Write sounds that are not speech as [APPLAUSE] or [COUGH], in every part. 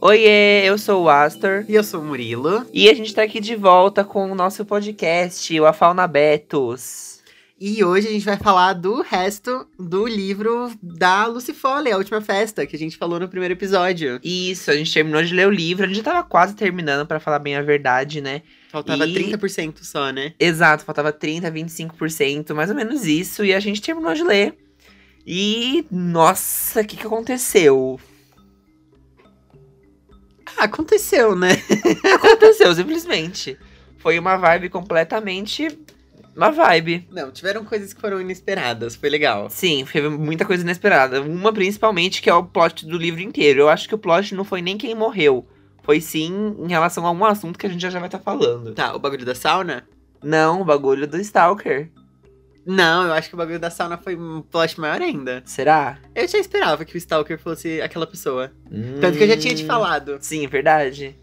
Oiê, eu sou o Astor. E eu sou o Murilo. E a gente tá aqui de volta com o nosso podcast, o A Fauna Betos. E hoje a gente vai falar do resto do livro da Lucy Foley, A Última Festa, que a gente falou no primeiro episódio. Isso, a gente terminou de ler o livro, a gente já tava quase terminando, para falar bem a verdade, né? Faltava E- 30% só, né? Exato, faltava 30, 25%, mais ou menos isso, e a gente terminou de ler. E, nossa, o que, que aconteceu? Ah, aconteceu, né? [LAUGHS] Aconteceu, simplesmente. Foi uma vibe completamente. Uma vibe. Não, tiveram coisas que foram inesperadas, foi legal. Sim, teve muita coisa inesperada. Uma principalmente que é o plot do livro inteiro. Eu acho que o plot não foi nem quem morreu. Foi sim em relação a um assunto que a gente já, já vai estar falando. Tá, o bagulho da sauna? Não, o bagulho do Stalker. Não, eu acho que o bagulho da sauna foi um plot maior ainda. Será? Eu já esperava que o Stalker fosse aquela pessoa. Tanto que eu já tinha te Hum, falado. Sim, é verdade.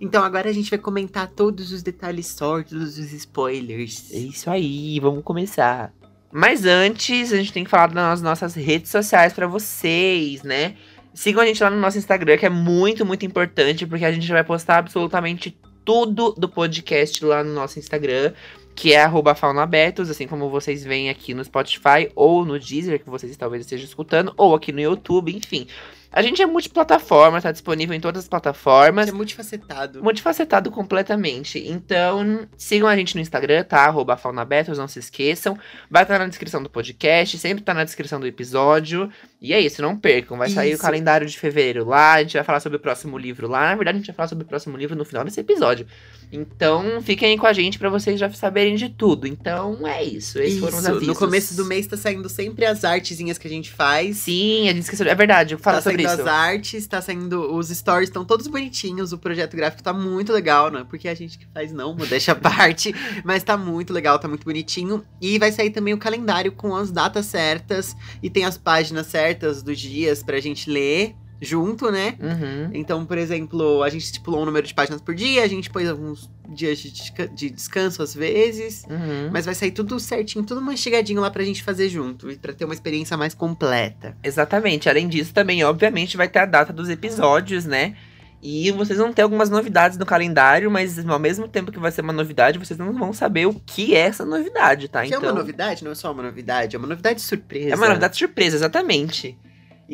Então agora a gente vai comentar todos os detalhes todos os spoilers. É isso aí, vamos começar. Mas antes, a gente tem que falar das nossas redes sociais pra vocês, né? Sigam a gente lá no nosso Instagram, que é muito, muito importante, porque a gente vai postar absolutamente tudo do podcast lá no nosso Instagram, que é arroba faunabetos, assim como vocês veem aqui no Spotify ou no Deezer, que vocês talvez estejam escutando, ou aqui no YouTube, enfim. A gente é multiplataforma, tá disponível em todas as plataformas. É multifacetado. Multifacetado completamente. Então, sigam a gente no Instagram, tá? Arroba Faunabetos, não se esqueçam. Vai estar na descrição do podcast, sempre tá na descrição do episódio. E é isso, não percam. Vai sair o Isso. calendário de fevereiro lá, a gente vai falar sobre o próximo livro lá. Na verdade, a gente vai falar sobre o próximo livro no final desse episódio. Então, fiquem aí com a gente pra vocês já saberem de tudo. Então, é isso. Esses foram os Isso, avisos. no começo do mês tá saindo sempre as artezinhas que a gente faz. Sim, a gente esqueceu. É verdade, fala tá sobre saindo isso. as artes, tá saindo. Os stories estão todos bonitinhos, o projeto gráfico tá muito legal, não é porque a gente que faz, não, modéstia à parte. Mas tá muito legal, tá muito bonitinho. E vai sair também o calendário com as datas certas e tem as páginas certas dos dias pra gente ler junto, né? Uhum. Então, por exemplo, a gente estipulou um número de páginas por dia, a gente pôs alguns dias de, desca- de descanso às vezes. Uhum. Mas vai sair tudo certinho, tudo mastigadinho lá pra gente fazer junto. E pra ter uma experiência mais completa. Exatamente. Além disso, também, obviamente, vai ter a data dos episódios, né? E vocês vão ter algumas novidades no calendário, mas ao mesmo tempo que vai ser uma novidade, vocês não vão saber o que é essa novidade, tá? Que é uma novidade, não é só uma novidade, é uma novidade surpresa. É uma novidade surpresa, exatamente.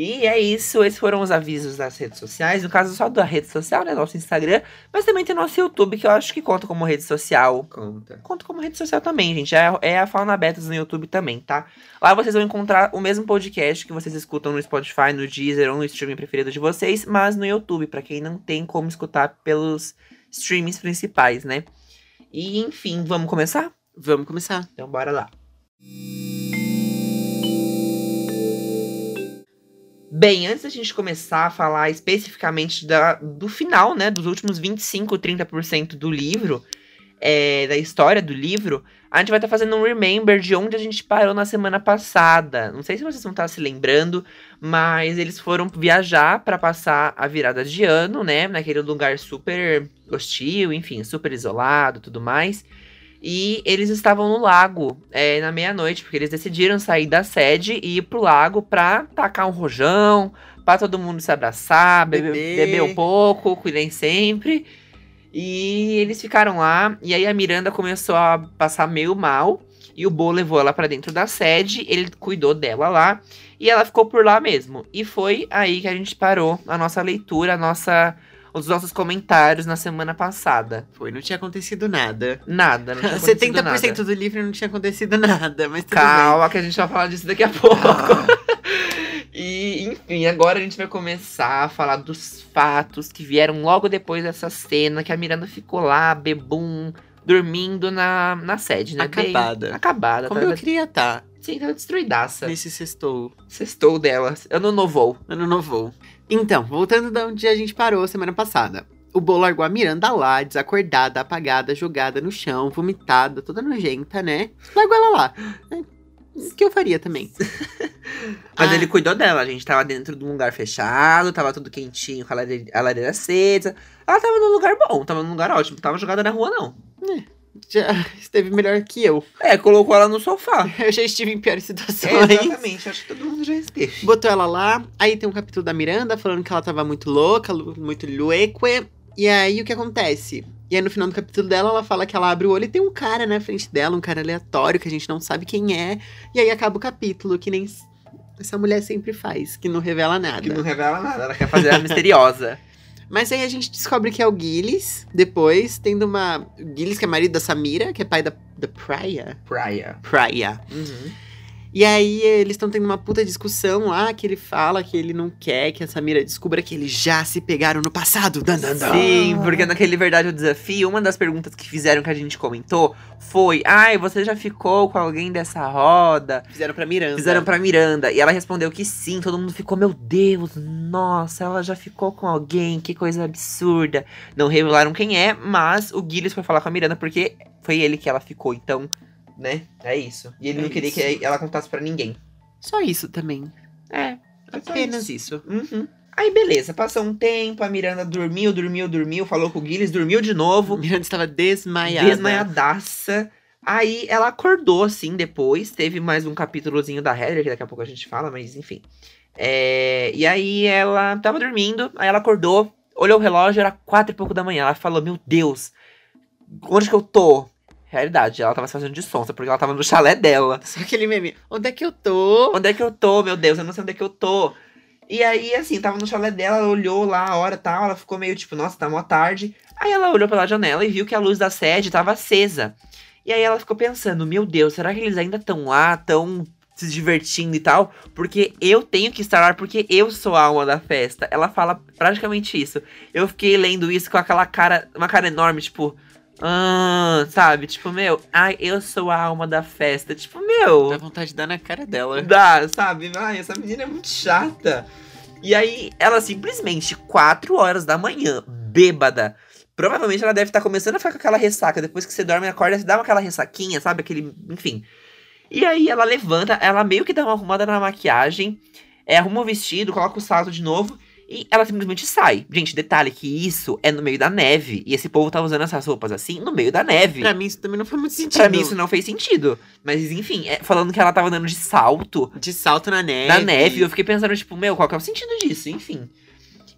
E é isso, esses foram os avisos das redes sociais. No caso, só da rede social, né? Nosso Instagram. Mas também tem nosso YouTube, que eu acho que conta como rede social. Conta. Conta como rede social também, gente. É, é a Fauna Betas no YouTube também, tá? Lá vocês vão encontrar o mesmo podcast que vocês escutam no Spotify, no Deezer ou no streaming preferido de vocês, mas no YouTube, pra quem não tem como escutar pelos streamings principais, né? E enfim, vamos começar? Vamos começar. Então bora lá. Bem, antes da gente começar a falar especificamente da, do final, né, dos últimos 25, 30% do livro, é, da história do livro, a gente vai estar fazendo um remember de onde a gente parou na semana passada. Não sei se vocês vão estar se lembrando, mas eles foram viajar para passar a virada de ano, né, naquele lugar super hostil, enfim, super isolado, tudo mais. E eles estavam no lago é, na meia-noite, porque eles decidiram sair da sede e ir pro lago pra tacar um rojão, pra todo mundo se abraçar, beber, Beber. um pouco, cuidem sempre. E eles ficaram lá, e aí a Miranda começou a passar meio mal, e o Bo levou ela pra dentro da sede, ele cuidou dela lá, e ela ficou por lá mesmo. E foi aí que a gente parou a nossa leitura, a nossa, os nossos comentários na semana passada. Foi, não tinha acontecido nada. Nada, não tinha [LAUGHS] acontecido 70% nada. do livro não tinha acontecido nada, mas tudo Calma, que a gente vai falar disso daqui a pouco. [LAUGHS] e, enfim, agora a gente vai começar a falar dos fatos que vieram logo depois dessa cena que a Miranda ficou lá, bebum, dormindo na, na sede, né? Bem Acabada. acabada. bem. Como tava, eu queria estar Sim, tava destruidaça. nesse sextou, Sextou dela. Ano novou. ano novo. Então, voltando da onde a gente parou semana passada. O Bo largou a Miranda lá, desacordada, apagada, jogada no chão, vomitada, toda nojenta, né? Largou ela lá. O que eu faria também. [LAUGHS] Mas Ah. ele cuidou dela, a gente tava dentro de um lugar fechado, tava tudo quentinho, com a lareira, a lareira acesa. Ela tava num lugar bom, tava num lugar ótimo, tava jogada na rua, não. Já [LAUGHS] esteve melhor que eu. É, colocou ela no sofá. [LAUGHS] Eu já estive em piores É, situações. exatamente, acho que todo mundo já esteve. Botou ela lá, aí tem um capítulo da Miranda falando que ela tava muito louca, muito lueque. E aí o que acontece? E aí no final do capítulo dela, ela fala que ela abre o olho e tem um cara na frente dela, um cara aleatório que a gente não sabe quem é. E aí acaba o capítulo, que nem essa mulher sempre faz, que não revela nada. Que não revela nada, ela quer fazer a [LAUGHS] misteriosa. Mas aí a gente descobre que é o Gillis, depois, tendo uma. O Gillis, que é marido da Samira, que é pai da, da Praia. Praia. Praia. Uhum. E aí eles estão tendo uma puta discussão lá, que ele fala que ele não quer que a Samira descubra que eles já se pegaram no passado. Dan, dan, dan. Sim, porque naquele Verdade ou Desafio, uma das perguntas que fizeram que a gente comentou foi: Ai, você já ficou com alguém dessa roda? Fizeram pra Miranda. Fizeram pra Miranda. E ela respondeu que sim. Todo mundo ficou, meu Deus, nossa, ela já ficou com alguém, que coisa absurda. Não revelaram quem é, mas o Gilles foi falar com a Miranda porque foi ele que ela ficou. Então, né? É isso. E ele É não queria isso. que ela contasse pra ninguém. Só isso também. É. só Apenas isso. Uhum. Aí, beleza, passou um tempo, a Miranda dormiu, dormiu, dormiu, falou com o Gilles, dormiu de novo. Miranda estava desmaiada. Desmaiadaça. Aí ela acordou, assim, depois. Teve mais um capítulozinho da Heather, que daqui a pouco a gente fala, mas enfim. É, E aí ela tava dormindo, aí ela acordou, olhou o relógio, era quatro e pouco da manhã. Ela falou, meu Deus, onde que eu tô? Realidade, ela tava se fazendo de sonsa, porque ela tava no chalé dela. Só aquele meme. Onde é que eu tô? Onde é que eu tô, meu Deus? Eu não sei onde é que eu tô. E aí, assim, tava no chalé dela, ela olhou lá a hora e tal, ela ficou meio tipo, nossa, tá mó tarde. Aí ela olhou pela janela e viu que a luz da sede tava acesa. E aí ela ficou pensando, meu Deus, será que eles ainda estão lá, tão se divertindo e tal? Porque eu tenho que estar lá, porque eu sou a alma da festa. Ela fala praticamente isso. Eu fiquei lendo isso com aquela cara, uma cara enorme, tipo... Ah, sabe? Tipo, meu, ai, eu sou a alma da festa. Tipo, meu... Dá vontade de dar na cara dela. Dá, sabe? Ai, essa menina é muito chata. E aí, ela simplesmente, 4 horas da manhã, bêbada. Provavelmente ela deve estar começando a ficar com aquela ressaca. Depois que você dorme e acorda, você dá aquela ressaquinha, sabe? Aquele. Enfim. E aí ela levanta, ela meio que dá uma arrumada na maquiagem, é, arruma o vestido, coloca o salto de novo. E ela simplesmente sai. Gente, detalhe que isso é no meio da neve. E esse povo tá usando essas roupas assim no meio da neve. Pra mim isso também não foi muito sentido. Pra mim isso não fez sentido. Mas enfim, é, falando que ela tava andando de salto De salto na neve. na neve, eu fiquei pensando, tipo, meu, qual que é o sentido disso? Enfim.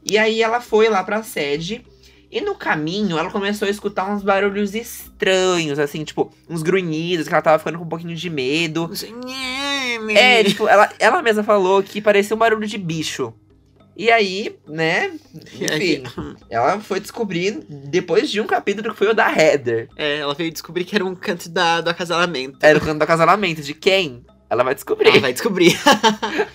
E aí ela foi lá pra sede. E no caminho, ela começou a escutar uns barulhos estranhos, assim, tipo, uns grunhidos, que ela tava ficando com um pouquinho de medo. É, tipo, ela, ela mesma falou que parecia um barulho de bicho. E aí, né, enfim, ela foi descobrir depois de um capítulo que foi o da Heather. É, ela veio descobrir que era um canto da, do acasalamento. Era o canto do acasalamento. De quem? Ela vai descobrir. Ela vai descobrir.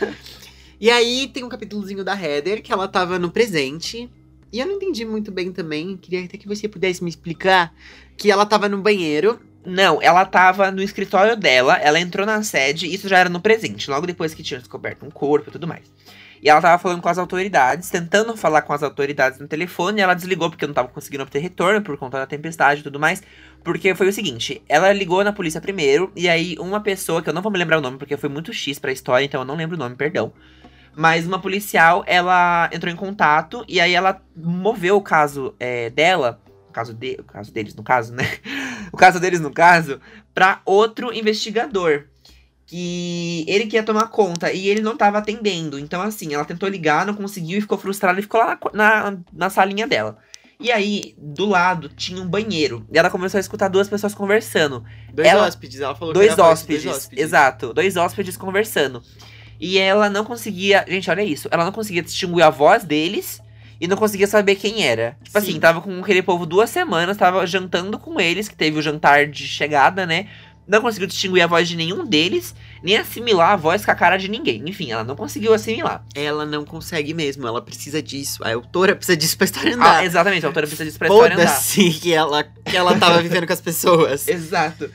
[LAUGHS] e aí tem um capítulozinho da Heather, que ela tava no presente. E eu não entendi muito bem também. Queria até que você pudesse me explicar. Que ela tava no banheiro. Não, ela tava no escritório dela, ela entrou na sede, isso já era no presente, logo depois que tinha descoberto um corpo e tudo mais. E ela tava falando com as autoridades, tentando falar com as autoridades no telefone, e ela desligou porque não tava conseguindo obter retorno por conta da tempestade e tudo mais. Porque foi o seguinte, ela ligou na polícia primeiro, e aí uma pessoa, que eu não vou me lembrar o nome, porque foi muito X pra história, então eu não lembro o nome, perdão. Mas uma policial, ela entrou em contato, e aí ela moveu o caso é, dela, o caso, de, o caso deles no caso, né? [LAUGHS] o caso deles no caso, pra outro investigador. Que ele queria tomar conta e ele não tava atendendo. Então, assim, ela tentou ligar, não conseguiu e ficou frustrada e ficou lá na, na, na salinha dela. E aí, do lado, tinha um banheiro. E ela começou a escutar duas pessoas conversando. Dois Ela- hóspedes, ela falou Dois que hóspedes, dois hóspedes. exato. Dois hóspedes conversando. E ela não conseguia. Gente, olha isso. Ela não conseguia distinguir a voz deles e não conseguia saber quem era. Tipo Sim. assim, tava com aquele povo duas semanas, tava jantando com eles, que teve o jantar de chegada, né? Não conseguiu distinguir a voz de nenhum deles, nem assimilar a voz com a cara de ninguém. Enfim, ela não conseguiu assimilar. Ela não consegue mesmo, ela precisa disso. A autora precisa disso pra história andar. Ah, exatamente, a autora precisa disso pra história andar. Foda-se que ela, que ela tava vivendo com as pessoas. [LAUGHS] Exato.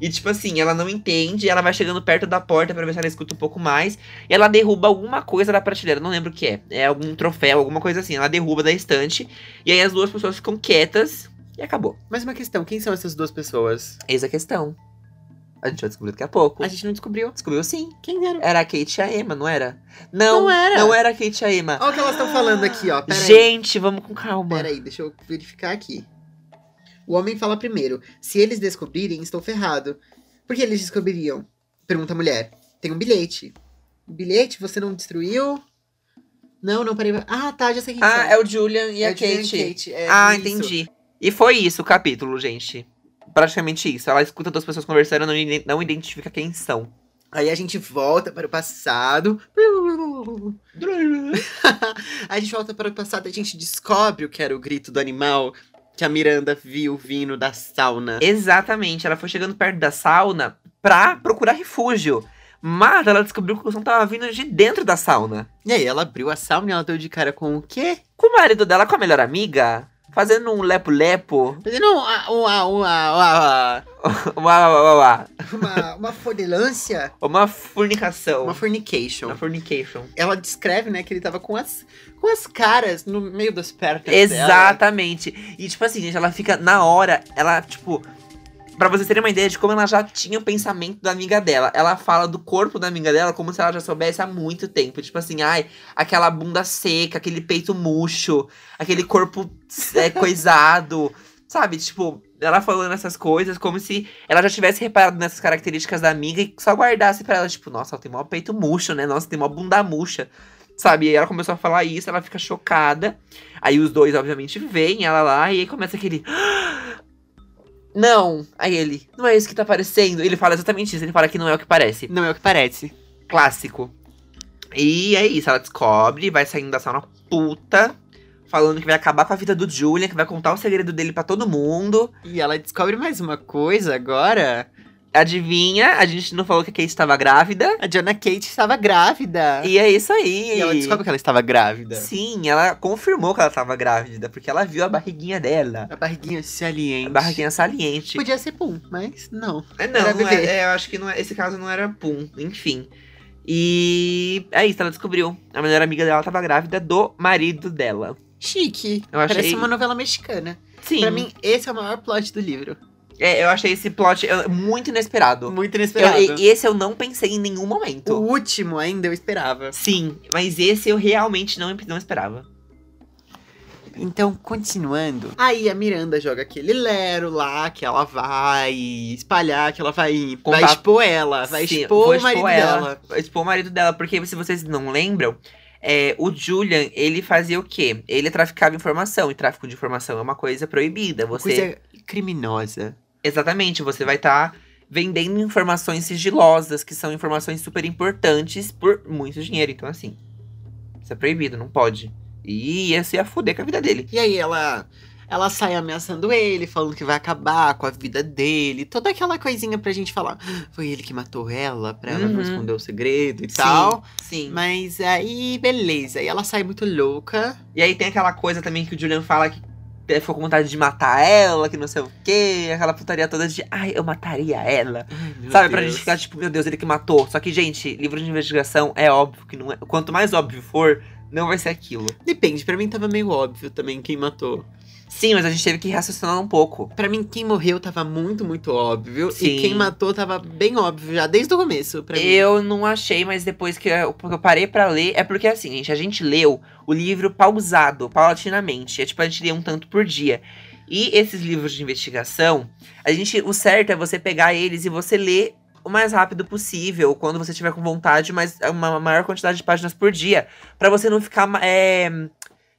E tipo assim, ela não entende, ela vai chegando perto da porta pra ver se ela escuta um pouco mais. E ela derruba alguma coisa da prateleira, não lembro o que é. É algum troféu, alguma coisa assim. Ela derruba da estante. E aí as duas pessoas ficam quietas e acabou. Mas uma questão, quem são essas duas pessoas? Eis a questão. A gente vai descobrir daqui a pouco. A gente não descobriu. Descobriu sim. Quem era? Era a Kate e a Emma, não era? Não, Não era. Não era a Kate e a Emma. Olha o que elas estão falando aqui, ó. Pera aí. Gente, vamos com calma. Pera aí, deixa eu verificar aqui. O homem fala primeiro: se eles descobrirem, estou ferrado. Por que eles descobririam? Pergunta a mulher. Tem um bilhete. O bilhete você não destruiu? Não, não parei. Ah, tá, já sei quem Ah, são. é o Julian e É a Kate. e Kate, é ah, isso. entendi. E foi isso o capítulo, gente. Praticamente isso. Ela escuta duas pessoas conversando e não, não identifica quem são. Aí a gente volta para o passado. [LAUGHS] a gente volta para o passado e a gente descobre o que era o grito do animal que a Miranda viu vindo da sauna. Exatamente. Ela foi chegando perto da sauna pra procurar refúgio. Mas ela descobriu que o som tava vindo de dentro da sauna. E aí ela abriu a sauna e ela deu de cara com o quê? Com o marido dela, com a melhor amiga, fazendo um lepo-lepo. Fazendo uma, uma, uma, Uma, uma, uma, uma, uma fornilância. uma fornicação. Uma fornication. Uma fornication. Ela descreve, né, que ele tava com as, com as caras no meio das pernas dela. Exatamente. E, tipo assim, gente, ela fica na hora, ela, tipo. Pra vocês terem uma ideia de como ela já tinha o pensamento da amiga dela. Ela fala do corpo da amiga dela como se ela já soubesse há muito tempo. Tipo assim, ai, aquela bunda seca, aquele peito murcho, aquele corpo é, [LAUGHS] coisado. Sabe? Tipo, ela falando essas coisas como se ela já tivesse reparado nessas características da amiga e só guardasse pra ela. Tipo, nossa, ela tem mó peito murcho, né? Nossa, tem mó bunda murcha. Sabe? E ela começou a falar isso, ela fica chocada. Aí os dois, obviamente, veem ela lá e aí começa aquele. Não! Aí ele, não é isso que tá parecendo. Ele fala exatamente isso, ele fala que não é o que parece. Não é o que parece. Clássico. E é isso, ela descobre, vai saindo da sauna puta, falando que vai acabar com a vida do Julian, que vai contar o segredo dele pra todo mundo. E ela descobre mais uma coisa agora. Adivinha? A gente não falou que a Kate estava grávida. A Jonah Kate estava grávida. E é isso aí. E ela descobre que ela estava grávida. Sim, ela confirmou que ela estava grávida, porque ela viu a barriguinha dela. A barriguinha saliente. A barriguinha saliente. Podia ser pum, mas não. É, não, não é- é, eu acho que não é- esse caso não era pum, enfim. E é isso, ela descobriu. A melhor amiga dela estava grávida do marido dela. Chique. Eu achei- Parece uma novela mexicana. Sim, Pra mim, esse é o maior plot do livro. É, eu achei esse plot muito inesperado. Muito inesperado. e- esse eu não pensei em nenhum O momento. último ainda eu esperava. Sim, mas esse eu realmente não, não esperava. Então, continuando. Aí a Miranda joga aquele Lero lá, que ela vai espalhar, que ela vai, vai Contar- expor ela, vai Sim, expor o marido ela, dela. vou expor o marido dela, porque se vocês não lembram, é, o Julian, ele fazia o quê? Ele traficava informação, e tráfico de informação é uma coisa proibida. Você Coisa criminosa. Exatamente, você vai estar vendendo informações sigilosas, que são informações super importantes por muito dinheiro. Então, assim, isso é proibido, não pode. E ia se ia fuder com a vida dele. E aí ela, ela sai ameaçando ele, falando que vai acabar com a vida dele. Toda aquela coisinha pra gente falar. "Ah, Foi ele que matou ela, pra ela não Uhum. esconder o segredo e tal. Sim. Mas aí, beleza. E ela sai muito louca. E aí tem aquela coisa também que o Julian fala que ficou com vontade de matar ela, que não sei o quê. Aquela putaria toda de, ai, eu mataria ela. Ai, Sabe, pra Deus. gente ficar tipo, meu Deus, ele que matou. Só que, gente, livro de investigação é óbvio que não é. Quanto mais óbvio for, não vai ser aquilo. Depende, pra mim tava meio óbvio também quem matou. Sim, mas a gente teve que raciocinar um pouco. Pra mim, quem morreu tava muito, muito óbvio. Sim. E quem matou tava bem óbvio já, desde o começo, pra mim. Eu não achei, mas depois que eu, eu parei pra ler, é porque assim, gente, a gente leu o livro pausado, paulatinamente. É tipo, a gente lê um tanto por dia. E esses livros de investigação, a gente, o certo é você pegar eles e você ler o mais rápido possível, quando você tiver com vontade, mas uma maior quantidade de páginas por dia, Pra você não ficar é,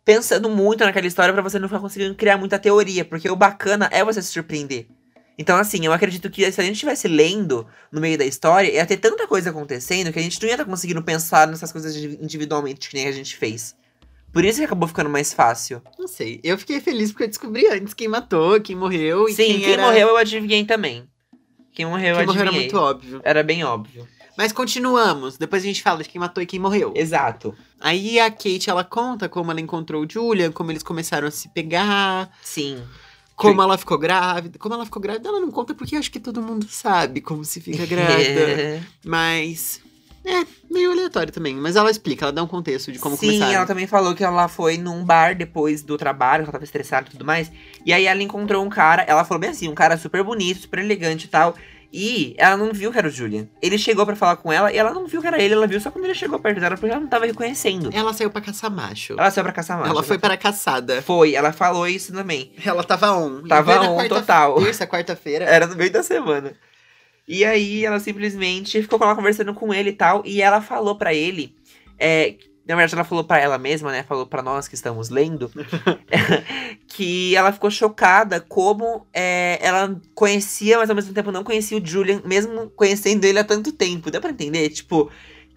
pensando muito naquela história, pra você não ficar conseguindo criar muita teoria, porque o bacana é você se surpreender. Então, assim, eu acredito que se a gente estivesse lendo no meio da história, ia ter tanta coisa acontecendo que a gente não ia estar conseguindo pensar nessas coisas individualmente que nem a gente fez. Por isso que acabou ficando mais fácil. Não sei. Eu fiquei feliz porque eu descobri antes quem matou, quem morreu e Sim, quem, quem, era... morreu eu adivinhei também. Quem morreu eu Quem morreu adivinhei. era muito óbvio. Era bem óbvio. Mas continuamos. Depois a gente fala de quem matou e quem morreu. Exato. Aí a Kate, ela conta como ela encontrou o Julian, como eles começaram a se pegar, Sim. como ela ficou grávida. Como ela ficou grávida, ela não conta porque acho que todo mundo sabe como se fica [LAUGHS] grávida. Mas. É, meio aleatório também. Mas ela explica, ela dá um contexto de como Sim, começaram. ela também falou que ela foi num bar depois do trabalho, que ela tava estressada e tudo mais. E aí ela encontrou um cara, ela falou bem assim, um cara super bonito, super elegante e tal. E ela não viu que era o Julian. Ele chegou pra falar com ela e ela não viu que era ele. Ela viu só quando ele chegou perto dela, porque ela não tava reconhecendo. Ela saiu pra caçar macho. Ela saiu pra caçar macho. Ela foi para a caçada. Foi, ela falou isso também. Ela tava on. Tava on quarta- total. Terça, quarta-feira. Era no meio da semana. E aí ela simplesmente ficou lá conversando com ele e tal. E ela falou pra ele. é, na verdade, ela falou pra ela mesma, né? Falou pra nós que estamos lendo. [LAUGHS] [LAUGHS] que ela ficou chocada como é, ela conhecia, mas ao mesmo tempo não conhecia o Julian, mesmo conhecendo ele há tanto tempo. Deu pra entender? Tipo.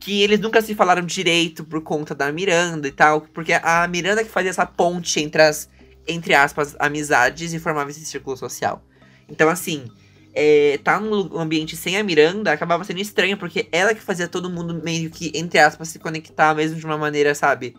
Que eles nunca se falaram direito por conta da Miranda e tal. Porque a Miranda que fazia essa ponte entre as, entre aspas, amizades e formava esse círculo social. Então, assim, é, tá num ambiente sem a Miranda acabava sendo estranho, porque ela que fazia todo mundo meio que, entre aspas, se conectar, mesmo de uma maneira, sabe?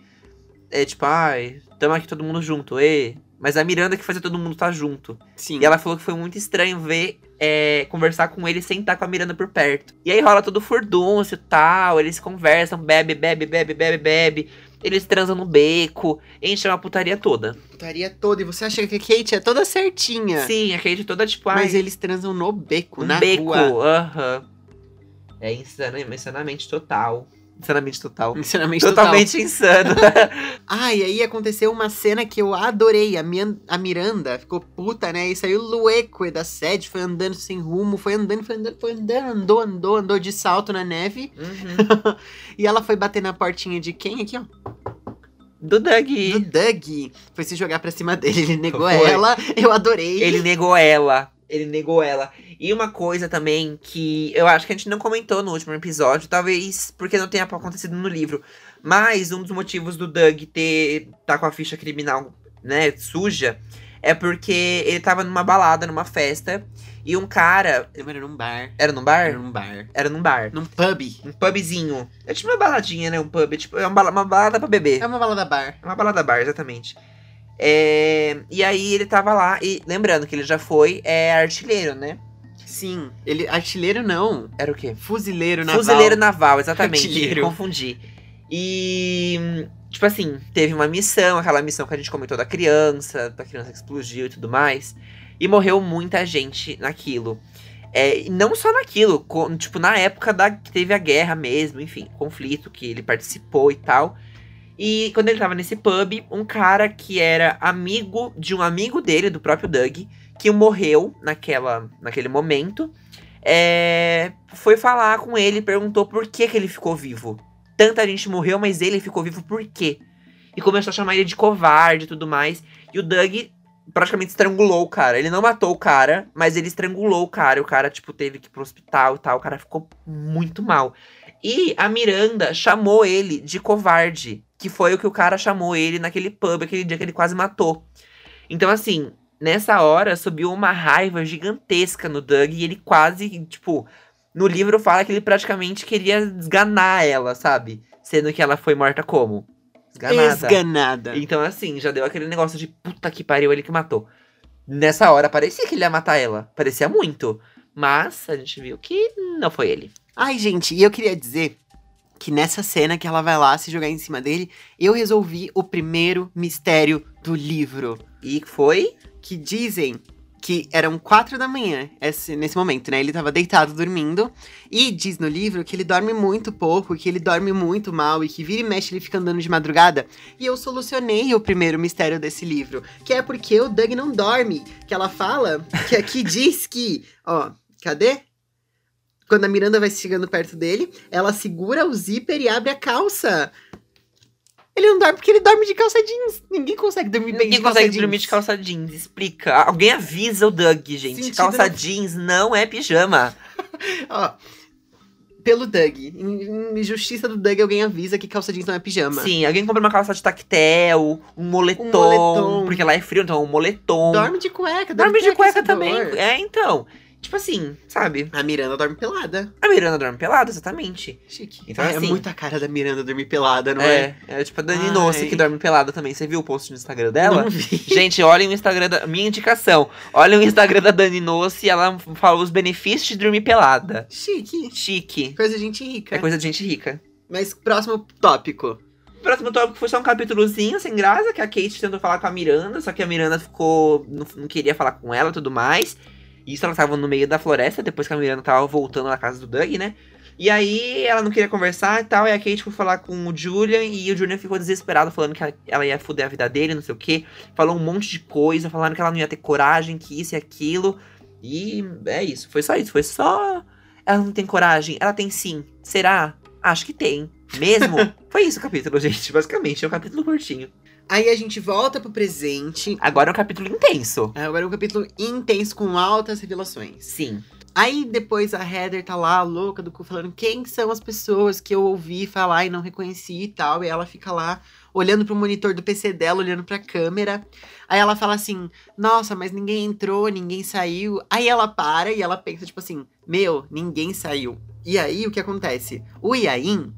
É tipo, ai, tamo aqui todo mundo junto, e. Mas a Miranda que fazia todo mundo estar junto. Sim. E ela falou que foi muito estranho ver, é, conversar com ele sem estar com a Miranda por perto. E aí rola todo o furdúncio e tal, eles conversam, bebe, bebe, bebe, bebe, bebe. Eles transam no beco, enchem uma putaria toda. Putaria toda. E você acha que a Kate é toda certinha. Sim, a Kate toda tipo, ai, Mas eles transam no beco, Um na beco, rua. aham. É insano, insanamente total. Insanamente total. Ensinamento total. Totalmente insano. [LAUGHS] Ah, e aí aconteceu uma cena que eu adorei. A, Mian- a Miranda ficou puta, né? E saiu lueco da sede, foi andando sem rumo, foi andando, foi andando, foi andando, andou, andou, andou de salto na neve. Uhum. [LAUGHS] E ela foi bater na portinha de quem aqui, ó? Do Doug. Do Doug. Foi se jogar pra cima dele, ele negou Foi. ela. Eu adorei. Ele negou ela. Ele negou ela. E uma coisa também que eu acho que a gente não comentou no último episódio, talvez porque não tenha acontecido no livro. Mas um dos motivos do Doug ter tá com a ficha criminal, né, suja, é porque ele tava numa balada, numa festa, e um cara. Era num bar. Era num bar? Era num bar. Era num bar. Num pub. Um pubzinho. É tipo uma baladinha, né? Um pub. É tipo, é uma balada pra beber. É uma balada bar. É uma balada bar, exatamente. É, e aí ele tava lá, e lembrando que ele já foi é, artilheiro, né? Sim. Ele. Artilheiro não. Era o quê? Fuzileiro naval. Fuzileiro naval, exatamente. Artilheiro. Confundi. E, tipo assim, teve uma missão, aquela missão que a gente comentou da criança, da criança que explodiu e tudo mais. E morreu muita gente naquilo. É, e não só naquilo, co- tipo, na época da, que teve a guerra mesmo, enfim, conflito que ele participou e tal. E quando ele tava nesse pub, um cara que era amigo de um amigo dele, do próprio Doug, que morreu naquela, naquele momento, é, foi falar com ele e perguntou por que, que ele ficou vivo. Tanta gente morreu, mas ele ficou vivo por quê? E começou a chamar ele de covarde e tudo mais. E o Doug praticamente estrangulou o cara. Ele não matou o cara, mas ele estrangulou o cara. O cara, tipo, teve que ir pro hospital e tal. O cara ficou muito mal. E a Miranda chamou ele de covarde. Que foi o que o cara chamou ele naquele pub, aquele dia que ele quase matou. Então, assim, nessa hora subiu uma raiva gigantesca no Doug. E ele quase, tipo. No livro fala que ele praticamente queria esganar ela, sabe? Sendo que ela foi morta como? Esganada. Esganada. Então, assim, já deu aquele negócio de puta que pariu, ele que matou. Nessa hora, parecia que ele ia matar ela. Parecia muito. Mas a gente viu que não foi ele. Ai, gente, e eu queria dizer que nessa cena que ela vai lá se jogar em cima dele, eu resolvi o primeiro mistério do livro. E foi. Que dizem que eram quatro da manhã, esse- nesse momento, né? Ele tava deitado dormindo. E diz no livro que ele dorme muito pouco, que ele dorme muito mal e que vira e mexe ele fica andando de madrugada. E eu solucionei o primeiro mistério desse livro, que é porque o Doug não dorme. Que ela fala, que aqui [LAUGHS] diz que, ó, cadê? Quando a Miranda vai chegando perto dele, ela segura o zíper e abre a calça. Ele não dorme porque ele dorme de calça jeans. Ninguém consegue dormir bem Ninguém de calça consegue jeans. dormir de calça jeans. Explica. Alguém avisa o Doug, gente. Sentido calça não- jeans não é pijama. [LAUGHS] Ó, pelo Doug. Em, justiça do Doug, alguém avisa que calça jeans não é pijama. Sim, alguém compra uma calça de tactel, um moletom. moletom. Porque lá é frio, então um moletom. Dorme de cueca, Dorme tem de cueca também. É, então. Tipo assim, sabe? A Miranda dorme pelada. A Miranda dorme pelada, exatamente. Chique. Então, Ai, assim- É muita cara da Miranda dormir pelada, não é? é, é tipo a Dani Ai. Nossi que dorme pelada também. Você viu o post no Instagram dela? Não vi. [LAUGHS] Gente, olhem o Instagram da. Minha indicação. Olhem o Instagram da Dani Nossi e ela fala os benefícios de dormir pelada. Chique. Chique. Coisa de gente rica. É coisa de gente rica. Mas próximo tópico. O próximo tópico foi só um capítulozinho sem graça, que a Kate tentou falar com a Miranda, só que a Miranda ficou. não, não queria falar com ela e tudo mais. Isso ela tava no meio da floresta, depois que a Miranda tava voltando na casa do Doug, né? E aí ela não queria conversar e tal, e a Kate foi falar com o Julian, e o Julian ficou desesperado, falando que ela ia foder a vida dele, não sei o que. Falou um monte de coisa, falando que ela não ia ter coragem, que isso e aquilo. E é isso, foi só isso, foi só. Ela não tem coragem, ela tem sim. Será? Acho que tem. Mesmo? [LAUGHS] foi isso o capítulo, gente, basicamente, é um capítulo curtinho. Aí a gente volta pro presente. Agora é um capítulo intenso. Agora é um capítulo intenso com altas revelações. Sim. Aí depois a Heather tá lá, louca do cu, falando quem são as pessoas que eu ouvi falar e não reconheci e tal. E ela fica lá olhando pro monitor do PC dela, olhando pra câmera. Aí ela fala assim: Nossa, mas ninguém entrou, ninguém saiu. Aí ela para e ela pensa, tipo assim: Meu, ninguém saiu. E aí o que acontece? O Yain,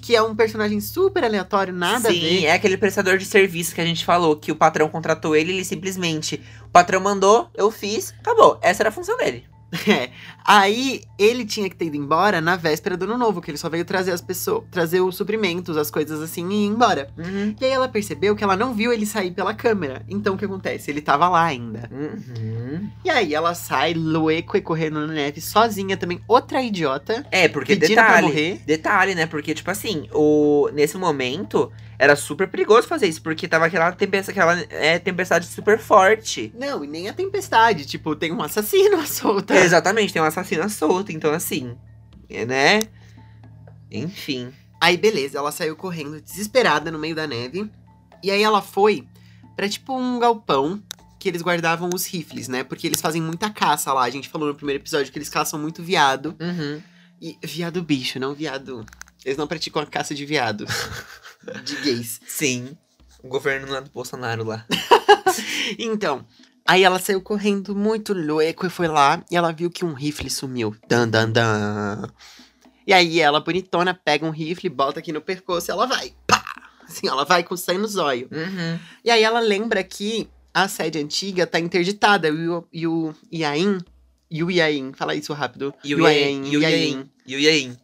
que é um personagem super aleatório, nada Sim, a ver. é aquele prestador de serviço que a gente falou, que o patrão contratou ele, ele simplesmente. O patrão mandou, eu fiz, acabou. Essa era a função dele. [LAUGHS] É. Aí ele tinha que ter ido embora na véspera do ano novo, que ele só veio trazer as pessoas, trazer os suprimentos, as coisas assim e ir embora. Uhum. E aí ela percebeu que ela não viu ele sair pela câmera. Então o que acontece? Ele tava lá ainda. Uhum. E aí ela sai, Loeque correndo na neve, sozinha também, outra idiota. É, porque Pedindo pra detalhe. morrer. Detalhe, né? Porque, tipo assim, o, nesse momento era super perigoso fazer isso, porque tava aquela tempestade, aquela é, tempestade super forte. Não, e nem a tempestade. Tipo, tem um assassino à solta. [LAUGHS] Exatamente, tem uma assassina solta, então assim. é, Né? Enfim. Aí, beleza, ela saiu correndo, desesperada, no meio da neve. E aí ela foi pra, tipo, um galpão que eles guardavam os rifles, né? Porque eles fazem muita caça lá. A gente falou no primeiro episódio que eles caçam muito viado. Uhum. E viado bicho, não viado. Eles não praticam a caça de viado. [LAUGHS] de gays. Sim. O governo é do Bolsonaro lá. [LAUGHS] Então, aí ela saiu correndo muito louco e foi lá e ela viu que um rifle sumiu. Dan, dan, dan. E aí ela, bonitona, pega um rifle, bota aqui no percoço e ela vai. Pá! Assim, ela vai com sangue nos olhos. Uhum. E aí ela lembra que a sede antiga tá interditada. E o, e o Iain. E o Iain, fala isso rápido. E o Yain. E o Yain. E o Yain.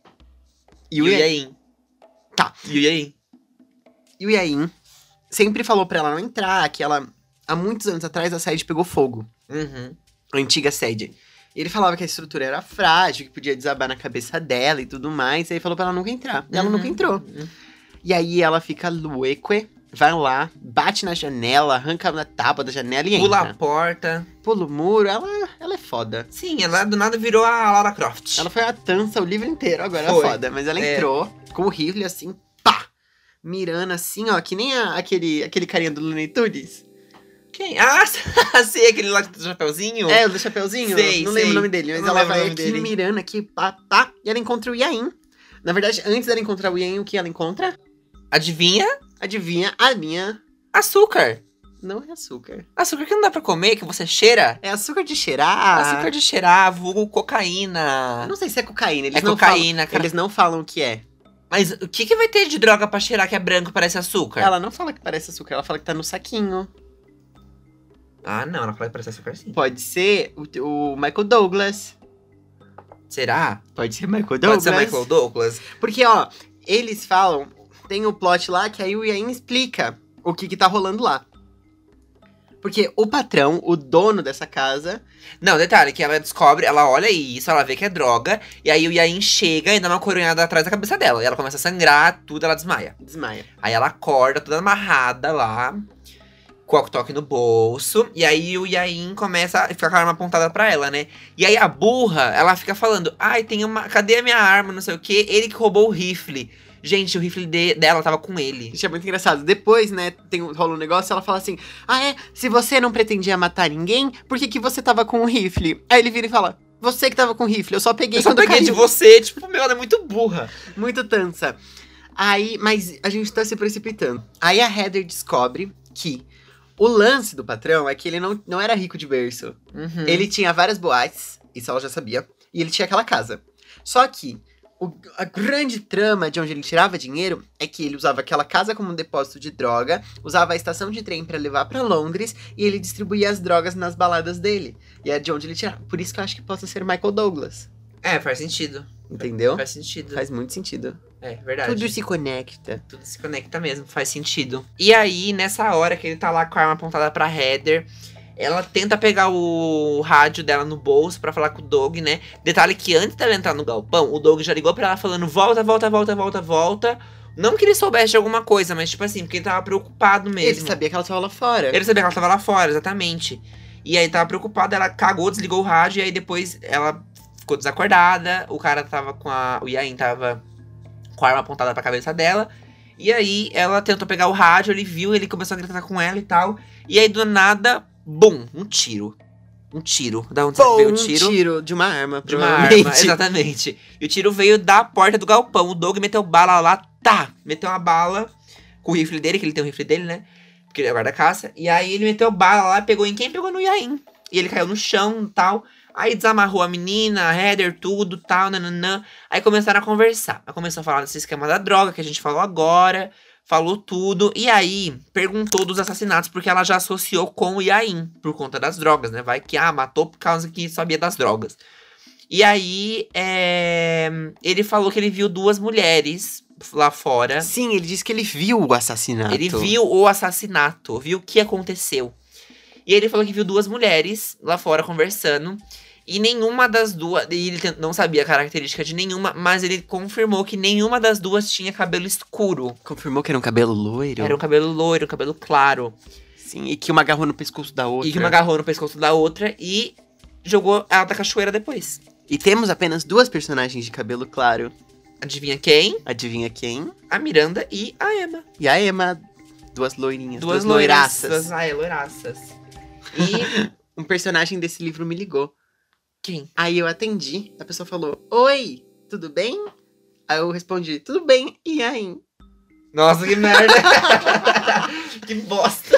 E o Iain. E o Yain. Sempre falou pra ela não entrar, que ela. Há muitos anos atrás a sede pegou fogo. Uhum. a antiga sede. E ele falava que a estrutura era frágil, que podia desabar na cabeça dela e tudo mais. E aí falou pra ela nunca entrar. E ela Uhum. nunca entrou. Uhum. E aí ela fica lueque, vai lá, bate na janela, arranca na tábua da janela e Pula a entra. porta. Pula o muro, ela, ela é foda. Sim, ela do nada virou a Lara Croft. Ela foi a tança o livro inteiro, agora é Foi. foda. Mas ela É. entrou com o rifle assim! Mirando assim, ó, que nem a- aquele, aquele carinha do Looney Tunes. Quem? Ah, [LAUGHS] sei, aquele lá do chapeuzinho. É, o do Chapeuzinho? Sei, não sei. lembro o nome dele, mas Não ela vai aqui dele. mirando aqui, pá, pá, e ela encontra o Yain. Na verdade, antes dela encontrar o Yain, o que ela encontra? Adivinha? Adivinha, a minha Açúcar. não é açúcar. Açúcar que não dá pra comer, que você cheira. É açúcar de cheirar. Açúcar de cheirar, vulgo Eu cocaína. não sei se é cocaína, eles É não cocaína, falam, cara. Eles não falam o que é. Mas o que, que vai ter de droga pra cheirar que é branco e parece açúcar? Ela não fala que parece açúcar, ela fala que tá no saquinho. Ah, não, ela fala que parece açúcar sim. Pode ser o, o Michael Douglas. Será? Pode ser Michael Pode Douglas. ser Michael Douglas? Porque, ó, eles falam, tem o plot lá que aí o Yain explica o que que tá rolando lá. Porque o patrão, o dono dessa casa, Não, detalhe, que ela descobre, ela olha isso, ela vê que é droga, e aí o Yain chega e dá uma coronhada atrás da cabeça dela. E ela começa a sangrar, tudo, ela desmaia. desmaia. Aí ela acorda, toda amarrada lá, com o toque no bolso. E aí o Yain começa a ficar com a arma apontada pra ela, né? E aí a burra, ela fica falando: Ai, tem uma. Cadê a minha arma? Não sei o quê. Ele que roubou o rifle. Gente, o rifle de- dela tava com ele. Isso é muito engraçado. Depois, né, tem, rola um negócio, ela fala assim: Ah, é? Se você não pretendia matar ninguém, por que, que você tava com um rifle? Aí ele vira e fala: Você que tava com o rifle, eu só peguei Eu só peguei caiu." de você, tipo, meu, ela é muito burra. Muito tansa. Aí, mas a gente tá se precipitando. Aí a Heather descobre que o lance do patrão é que ele não, não era rico de berço. Uhum. Ele tinha várias boates, isso ela já sabia, e ele tinha aquela casa. Só que o- a grande trama de onde ele tirava dinheiro é que ele usava aquela casa como um depósito de droga, usava a estação de trem pra levar pra Londres e ele distribuía as drogas nas baladas dele. E é de onde ele tirava. Por isso que eu acho que possa ser Michael Douglas. É, faz sentido. Entendeu? Faz sentido. Faz muito sentido. É, verdade. Tudo se conecta. Tudo se conecta mesmo, faz sentido. E aí, nessa hora que ele tá lá com a arma apontada pra Heather, ela tenta pegar o rádio dela no bolso pra falar com o Doug, né? Detalhe que antes dela entrar no galpão, o Doug já ligou pra ela falando: volta, volta, volta, volta, volta. Não que ele soubesse de alguma coisa, mas tipo assim, porque ele tava preocupado mesmo. Ele sabia que ela tava lá fora. Ele sabia que ela tava lá fora, exatamente. E aí tava preocupada, ela cagou, desligou o rádio, e aí depois ela ficou desacordada. O cara tava com a. O Yain tava com a arma apontada pra cabeça dela. E aí ela tentou pegar o rádio, ele viu, ele começou a gritar com ela e tal. E aí do nada, bum, um tiro. Um tiro. Da onde Pô, veio o um tiro? tiro de uma arma, De uma arma, exatamente. E o tiro veio da porta do galpão. O Doug meteu bala lá, tá! Meteu uma bala com o rifle dele, que ele tem o rifle dele, né? Porque ele é guarda-caça. E aí ele meteu bala lá, pegou em quem? Pegou no Yain. E ele caiu no chão e tal. Aí desamarrou a menina, a Heather, tudo, tal, nananã. Aí começaram a conversar. Aí começou a falar desse esquema da droga que a gente falou agora. Falou tudo. E aí, perguntou dos assassinatos, porque ela já associou com o Yain, por conta das drogas, né? Vai que, ah, matou por causa que sabia das drogas. E aí, é, ele falou que ele viu duas mulheres lá fora. Sim, ele disse que ele viu o assassinato. Ele viu o assassinato, viu o que aconteceu. E ele falou que viu duas mulheres lá fora conversando. E nenhuma das duas. Ele não sabia a característica de nenhuma, mas ele confirmou que nenhuma das duas tinha cabelo escuro. Confirmou que era um cabelo loiro. Era um cabelo loiro, um cabelo claro. Sim, e que uma agarrou no pescoço da outra. E que uma agarrou no pescoço da outra e jogou ela da cachoeira depois. E temos apenas duas personagens de cabelo claro. Adivinha quem? Adivinha quem? A Miranda e a Emma. E a Emma. Duas loirinhas. Duas loiraças. loiraças. Ah, é, loiraças. E. [LAUGHS] Um personagem desse livro me ligou. Quem? Aí eu atendi. A pessoa falou: Oi, tudo bem? Aí eu respondi: Tudo bem. E aí? Nossa, que merda! [LAUGHS] que bosta!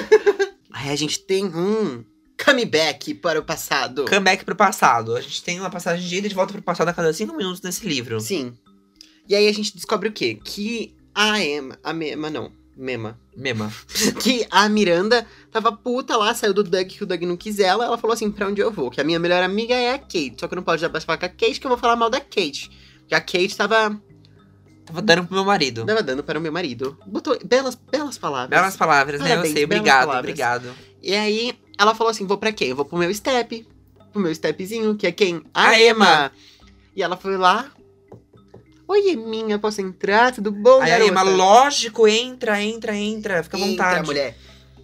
Aí a gente tem um comeback para o passado. Comeback pro passado. A gente tem uma passagem de ida e de volta pro passado a cada cinco minutos nesse livro. Sim. E aí a gente descobre o quê? Que a Emma. A Mema, não. Mema. Mema. [LAUGHS] que a Miranda tava puta lá, saiu do Doug que o Doug não quis ela. Ela falou assim: pra onde eu vou? Que a minha melhor amiga é a Kate. Só que eu não posso já falar com a Kate, que eu vou falar mal da Kate. Porque a Kate tava, Tava dando pro meu marido. tava dando para o meu marido. Botou belas, belas palavras. Belas palavras, né? Eu Parabéns, sei. Obrigado, palavras. obrigado. E aí ela falou assim: vou pra quem? Eu vou pro meu step. Pro meu stepzinho, que é quem? A, A Emma. Emma. E ela foi lá. Oi, Eminha, posso entrar? Tudo bom, Aí a garota? Emma, lógico, entra, entra, entra. Fica à Entra, vontade. mulher.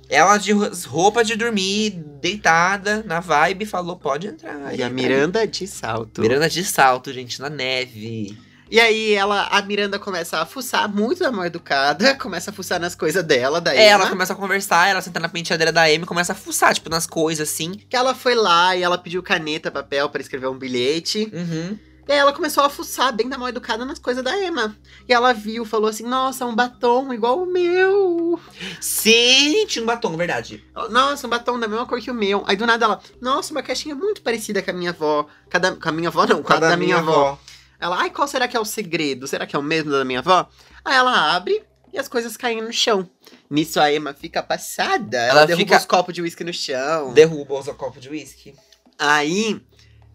Ela de ro- roupa de dormir, deitada, na vibe, falou: pode entrar. E a Entra. Miranda de salto. Miranda de salto, gente, na neve. E aí ela, a Miranda começa a fuçar, muito mal educada, [LAUGHS] começa a fuçar nas coisas dela, da É, ela começa a conversar, ela senta na penteadeira da Amy começa a fuçar, tipo, nas coisas assim. Que ela foi lá e ela pediu caneta, papel pra escrever um bilhete. Uhum. E aí ela começou a fuçar bem da mal educada nas coisas da Emma. E ela viu, falou assim: Nossa, um batom igual o meu. Sim, tinha um batom, verdade. Nossa, um batom da mesma cor que o meu. Aí do nada ela, nossa, uma caixinha muito parecida com a minha avó. Cada, com a minha avó, não, com a da minha avó. Ela, ai, qual será que é o segredo? Será que é o mesmo da minha avó? Aí ela abre e as coisas caem no chão. Nisso a Emma fica passada. Ela, Ela derruba fica- os copos de uísque no chão. Derruba o copo de uísque. Aí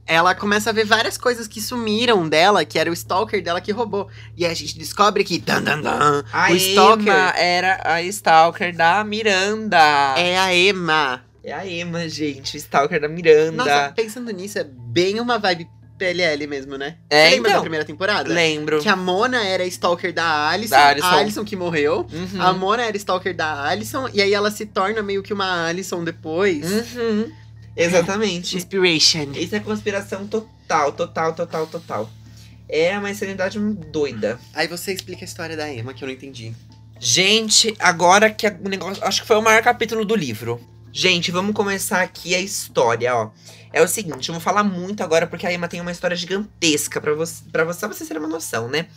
ela começa a ver várias coisas que sumiram dela, que era o stalker dela que roubou. E a gente descobre que dan, dan, dan, A o stalker Emma era a Stalker da Miranda. é a Emma. É a Emma, gente, o Stalker da Miranda. Nossa, pensando nisso, é bem uma vibe PLL mesmo, né? É, Você lembra então. da primeira temporada? Lembro. Que a Mona era a stalker da Alison, Da Alison. a Alison que morreu. Uhum. A Mona era stalker da Alison, e aí ela se torna meio que uma Alison depois. Uhum. Exatamente. Inspiration. Isso é conspiração total, total, total, total. É uma insanidade doida. Aí você explica a história da Emma, que eu não entendi. Gente, agora que o negócio. Acho que foi o maior capítulo do livro. Gente, vamos começar aqui a história, ó. É o seguinte, eu vou falar muito agora porque a Emma tem uma história gigantesca pra você, pra você, vocês terem uma noção, né?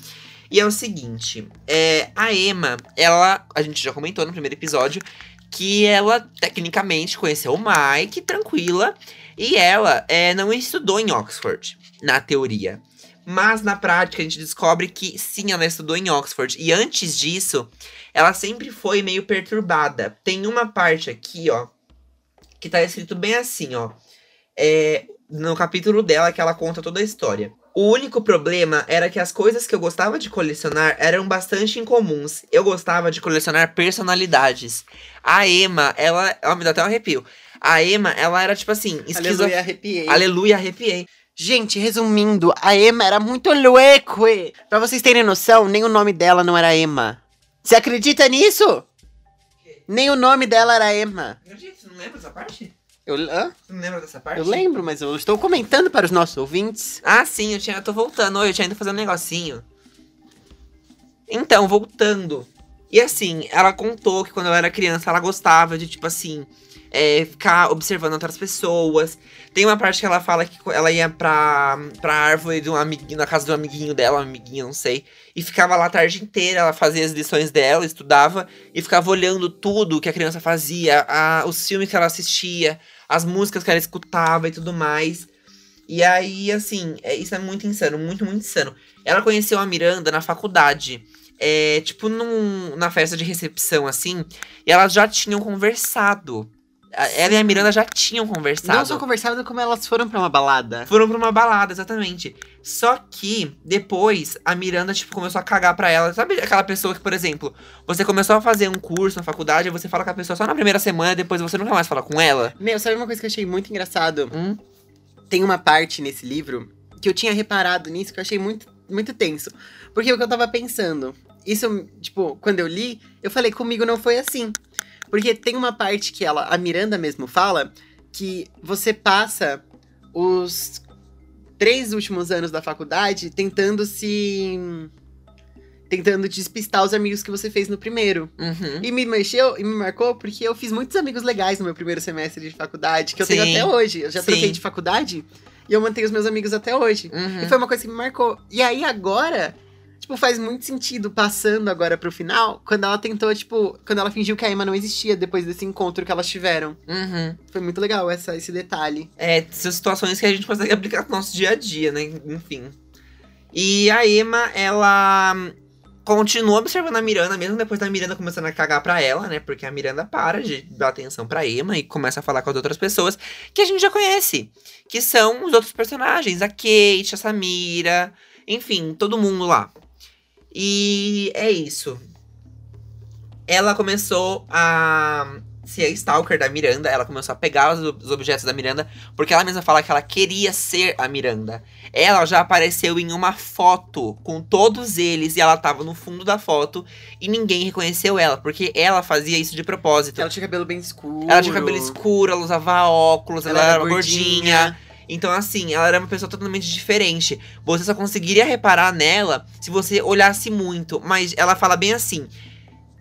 E é o seguinte, é, a Emma, ela, a gente já comentou no primeiro episódio, que ela tecnicamente conheceu o Mike, tranquila, e ela é, não estudou em Oxford, na teoria. Mas na prática a gente descobre que sim, ela estudou em Oxford. E antes disso, ela sempre foi meio perturbada. Tem uma parte aqui, ó, que tá escrito bem assim, ó. É, no capítulo dela que ela conta toda a história. O único problema era que as coisas que eu gostava de colecionar eram bastante incomuns. Eu gostava de colecionar personalidades. A Emma, ela. Ela me dá até um arrepio. A Emma, ela era tipo assim. Esquizo... Aleluia, arrepiei. Aleluia, arrepiei. Gente, resumindo, a Emma era muito louca. Pra vocês terem noção, nem o nome dela não era Emma. Você acredita nisso? Nem o nome dela era Emma. Gente, você não lembra dessa parte? Eu, hã? Não lembra dessa parte? eu lembro, mas eu estou comentando para os nossos ouvintes. Ah, sim, eu, tinha, eu tô voltando. Oi, eu tinha ainda fazendo um negocinho. Então, voltando. E assim, ela contou que quando ela era criança, ela gostava de, tipo assim, é, ficar observando outras pessoas. Tem uma parte que ela fala que ela ia pra, pra árvore de um amiguinho, na casa um amiguinho dela, um amiguinho, não sei. E ficava lá a tarde inteira, ela fazia as lições dela, estudava e ficava olhando tudo que a criança fazia, a, os filmes que ela assistia, as músicas que ela escutava e tudo mais. E aí, assim, é, isso é muito insano, muito, muito insano. Ela conheceu a Miranda na faculdade. É, tipo, num, na festa de recepção, assim, e elas já tinham conversado. Ela e a Miranda já tinham conversado. Não só conversando como elas foram pra uma balada. Foram pra uma balada, exatamente. Só que, depois, a Miranda, tipo, começou a cagar pra ela. Sabe aquela pessoa que, por exemplo, você começou a fazer um curso na faculdade, você fala com a pessoa só na primeira semana, depois você nunca mais fala com ela? Meu, sabe uma coisa que eu achei muito engraçado? Hum? Tem uma parte nesse livro que eu tinha reparado nisso que eu achei muito, muito tenso. Porque o que eu tava pensando, isso, tipo, quando eu li, eu falei, comigo não foi assim. Porque tem uma parte que ela, a Miranda mesmo fala, que você passa os três últimos anos da faculdade tentando se. tentando despistar os amigos que você fez no primeiro. Uhum. E me mexeu e me marcou porque eu fiz muitos amigos legais no meu primeiro semestre de faculdade, que eu tenho Sim. até hoje. Eu já Sim. troquei de faculdade e eu mantenho os meus amigos até hoje. Uhum. E foi uma coisa que me marcou. E aí agora, tipo, faz muito sentido passando agora pro final, quando ela tentou, tipo, quando ela fingiu que a Emma não existia depois desse encontro que elas tiveram. Uhum. Foi muito legal essa, esse detalhe. É, são situações que a gente consegue [LAUGHS] aplicar no nosso dia a dia, né? Enfim. E a Emma, ela continua observando a Miranda, mesmo depois da Miranda começando a cagar pra ela, né? Porque a Miranda para de dar atenção pra Emma e começa a falar com as outras pessoas que a gente já conhece. Que são os outros personagens, a Kate, a Samira, enfim, todo mundo lá. E é isso. Ela começou a ser a stalker da Miranda, ela começou a pegar os, os objetos da Miranda, porque ela mesma fala que ela queria ser a Miranda. Ela já apareceu em uma foto com todos eles e ela tava no fundo da foto e ninguém reconheceu ela, porque ela fazia isso de propósito. Ela tinha cabelo bem escuro. Ela tinha cabelo escuro, ela usava óculos, ela, Ela era gordinha. Então, assim, ela era uma pessoa totalmente diferente. Você só conseguiria reparar nela se você olhasse muito. Mas ela fala bem assim.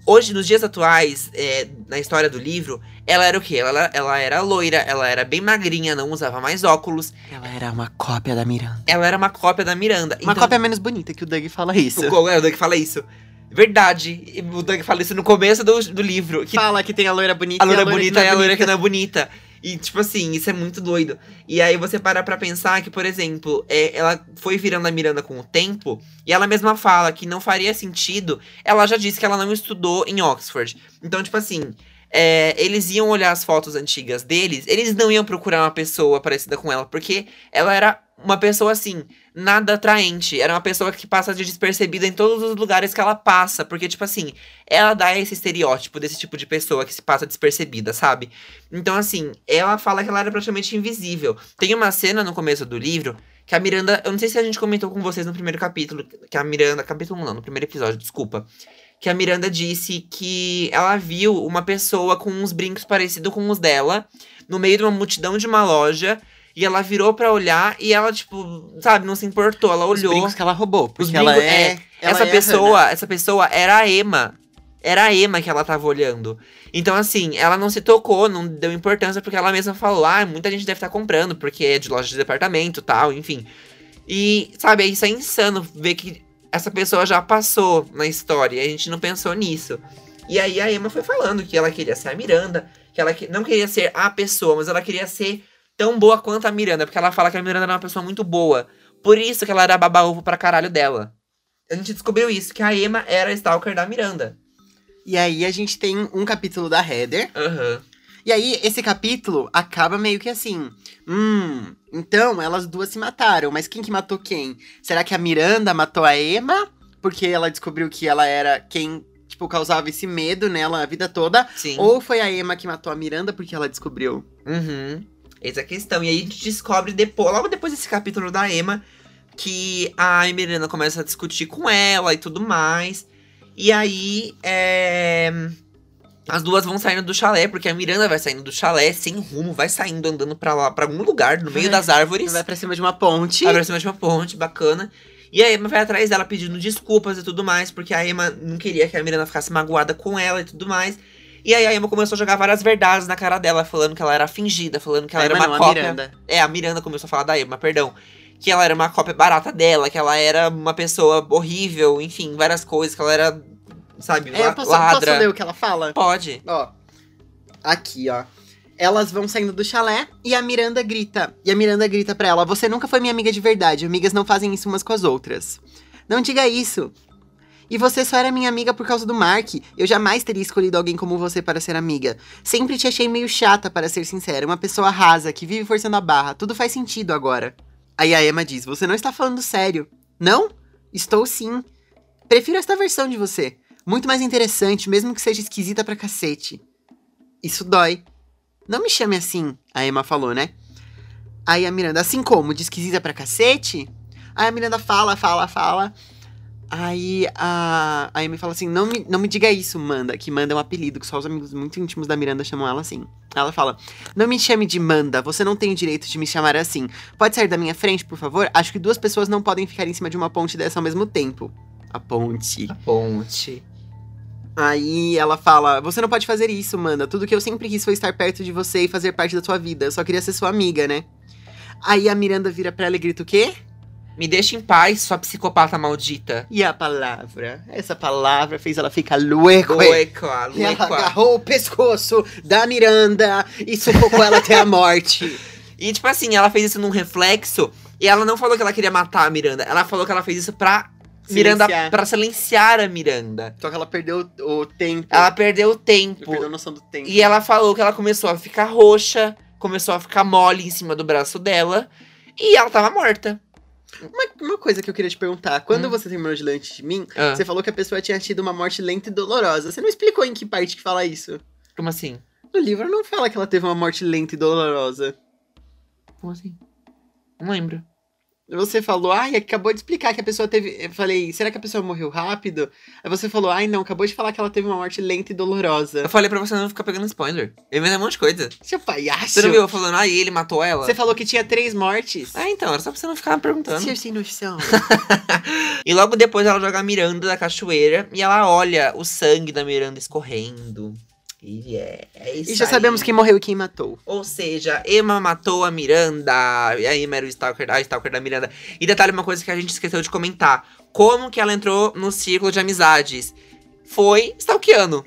Hoje, nos dias atuais, é, na história do livro, ela era o quê? Ela, ela era loira, ela era bem magrinha, não usava mais óculos. Ela era uma cópia da Miranda. Ela era uma cópia da Miranda. Uma Então, cópia menos bonita que o Doug fala isso. O, é, o Doug fala isso. Verdade. O Doug fala isso no começo do, do livro. Que Fala que tem a loira bonita a loira e a loira bonita é não a loira que não é bonita. E, tipo assim, isso é muito doido. E aí você para pra pensar que, por exemplo, é, ela foi virando a Miranda com o tempo, e ela mesma fala que não faria sentido. Ela já disse que ela não estudou em Oxford. Então, tipo assim. É, eles iam olhar as fotos antigas deles, eles não iam procurar uma pessoa parecida com ela, porque ela era uma pessoa assim, nada atraente. Era uma pessoa que passa de despercebida em todos os lugares que ela passa. Porque, tipo assim, ela dá esse estereótipo desse tipo de pessoa que se passa despercebida, sabe? Então, assim, ela fala que ela era praticamente invisível. Tem uma cena no começo do livro que a Miranda. Eu não sei se a gente comentou com vocês no primeiro capítulo. Que a Miranda. Capítulo 1, não, no primeiro episódio, desculpa. Que a Miranda disse que ela viu uma pessoa com uns brincos parecidos com os dela no meio de uma multidão de uma loja. E ela virou pra olhar e ela, tipo, sabe, não se importou. Ela Os olhou. brincos que ela roubou, porque Os ela brincos- é... é, ela essa é pessoa, essa pessoa era a Emma. Era a Emma que ela tava olhando. Então, assim, ela não se tocou, não deu importância, porque ela mesma falou: ah, muita gente deve estar comprando, porque é de loja de departamento tal, enfim. E, sabe, isso é insano ver que essa pessoa já passou na história e a gente não pensou nisso. E aí a Emma foi falando que ela queria ser a Miranda, que ela que- não queria ser a pessoa, mas ela queria ser tão boa quanto a Miranda, porque ela fala que a Miranda era uma pessoa muito boa. Por isso que ela era baba-ovo pra caralho dela. A gente descobriu isso, que a Emma era a stalker da Miranda. E aí a gente tem um capítulo da Heather. Aham. E aí, esse capítulo acaba meio que assim. Hum, então elas duas se mataram, mas quem que matou quem? Será que a Miranda matou a Emma? Porque ela descobriu que ela era quem, tipo, causava esse medo nela a vida toda? Sim. Ou foi a Emma que matou a Miranda porque ela descobriu? Uhum. Essa é a questão. E aí a gente descobre depois, logo depois desse capítulo da Emma, que a Miranda começa a discutir com ela e tudo mais. E aí, é... As duas vão saindo do chalé, porque a Miranda vai saindo do chalé sem rumo, vai saindo andando pra lá, para algum lugar, no meio das árvores. Vai pra cima de uma ponte. Vai pra cima de uma ponte, bacana. E a Emma vai atrás dela pedindo desculpas e tudo mais, porque a Emma não queria que a Miranda ficasse magoada com ela e tudo mais. E aí a Emma começou a jogar várias verdades na cara dela, falando que ela era fingida, falando que ela A era Emma uma não, cópia. Miranda. É, a Miranda começou a falar da Emma, perdão. Que ela era uma cópia barata dela, que ela era uma pessoa horrível, enfim, várias coisas, que ela era, sabe, É, eu posso, ladra. posso ler o que ela fala? Pode. Ó. Aqui, ó. Elas vão saindo do chalé e a Miranda grita. E a Miranda grita pra ela: Você nunca foi minha amiga de verdade. Amigas não fazem isso umas com as outras. Não diga isso. E você só era minha amiga por causa do Mark. Eu jamais teria escolhido alguém como você para ser amiga. Sempre te achei meio chata, para ser sincera. Uma pessoa rasa, que vive forçando a barra. Tudo faz sentido agora. Aí a Emma diz: Você não está falando sério. Não? Estou sim. Prefiro esta versão de você. Muito mais interessante, mesmo que seja esquisita pra cacete. Isso dói. Não me chame assim, a Emma falou, né? Aí a Miranda, assim como, de esquisita pra cacete? Aí a Miranda fala, fala, fala. Aí a, a Amy fala assim: não me, não me diga isso, Manda. Que Manda é um apelido, que só os amigos muito íntimos da Miranda chamam ela assim. Ela fala: Não me chame de Manda, você não tem o direito de me chamar assim. Pode sair da minha frente, por favor? Acho que duas pessoas não podem ficar em cima de uma ponte dessa ao mesmo tempo. A ponte. A ponte. Aí ela fala: Você não pode fazer isso, Manda. Tudo que eu sempre quis foi estar perto de você e fazer parte da sua vida. Eu só queria ser sua amiga, né? Aí a Miranda vira pra ela e grita o quê? Me deixa em paz, sua psicopata maldita. E a palavra? Essa palavra fez ela ficar lueco. Lueca, E ela agarrou o pescoço da Miranda e sufocou ela até a morte. [LAUGHS] E, tipo assim, ela fez isso num reflexo. E ela não falou que ela queria matar a Miranda. Ela falou que ela fez isso pra Miranda. Silenciar. para silenciar a Miranda. Só que ela perdeu o tempo. Ela perdeu o tempo. perdeu a noção do tempo. E ela falou que ela começou a ficar roxa, começou a ficar mole em cima do braço dela. E ela tava morta. Uma, uma coisa que eu queria te perguntar: quando Hum. você terminou de ler antes de mim, Ah, você falou que a pessoa tinha tido uma morte lenta e dolorosa. Você não explicou em que parte que fala isso? como assim? No livro não fala que ela teve uma morte lenta e dolorosa. Como assim? Não lembro. Você falou, ai, acabou de explicar que a pessoa teve. Eu falei, será que a pessoa morreu rápido? Aí você falou, ai, não, acabou de falar que ela teve uma morte lenta e dolorosa. Eu falei pra você não ficar pegando spoiler. Eu inventei um monte de coisa. Seu palhaço. Você não viu eu falando, ah, ele matou ela? Você falou que tinha três mortes. Ah, então, era só pra você não ficar perguntando. Ser sem noção. [LAUGHS] E logo depois ela joga a Miranda da cachoeira e ela olha o sangue da Miranda escorrendo. E é, é isso E já aí. sabemos quem morreu e quem matou. Ou seja, Emma matou a Miranda. E a Emma era o stalker, a stalker da Miranda. E detalhe, uma coisa que a gente esqueceu de comentar. Como que ela entrou no círculo de amizades? Foi stalkeando.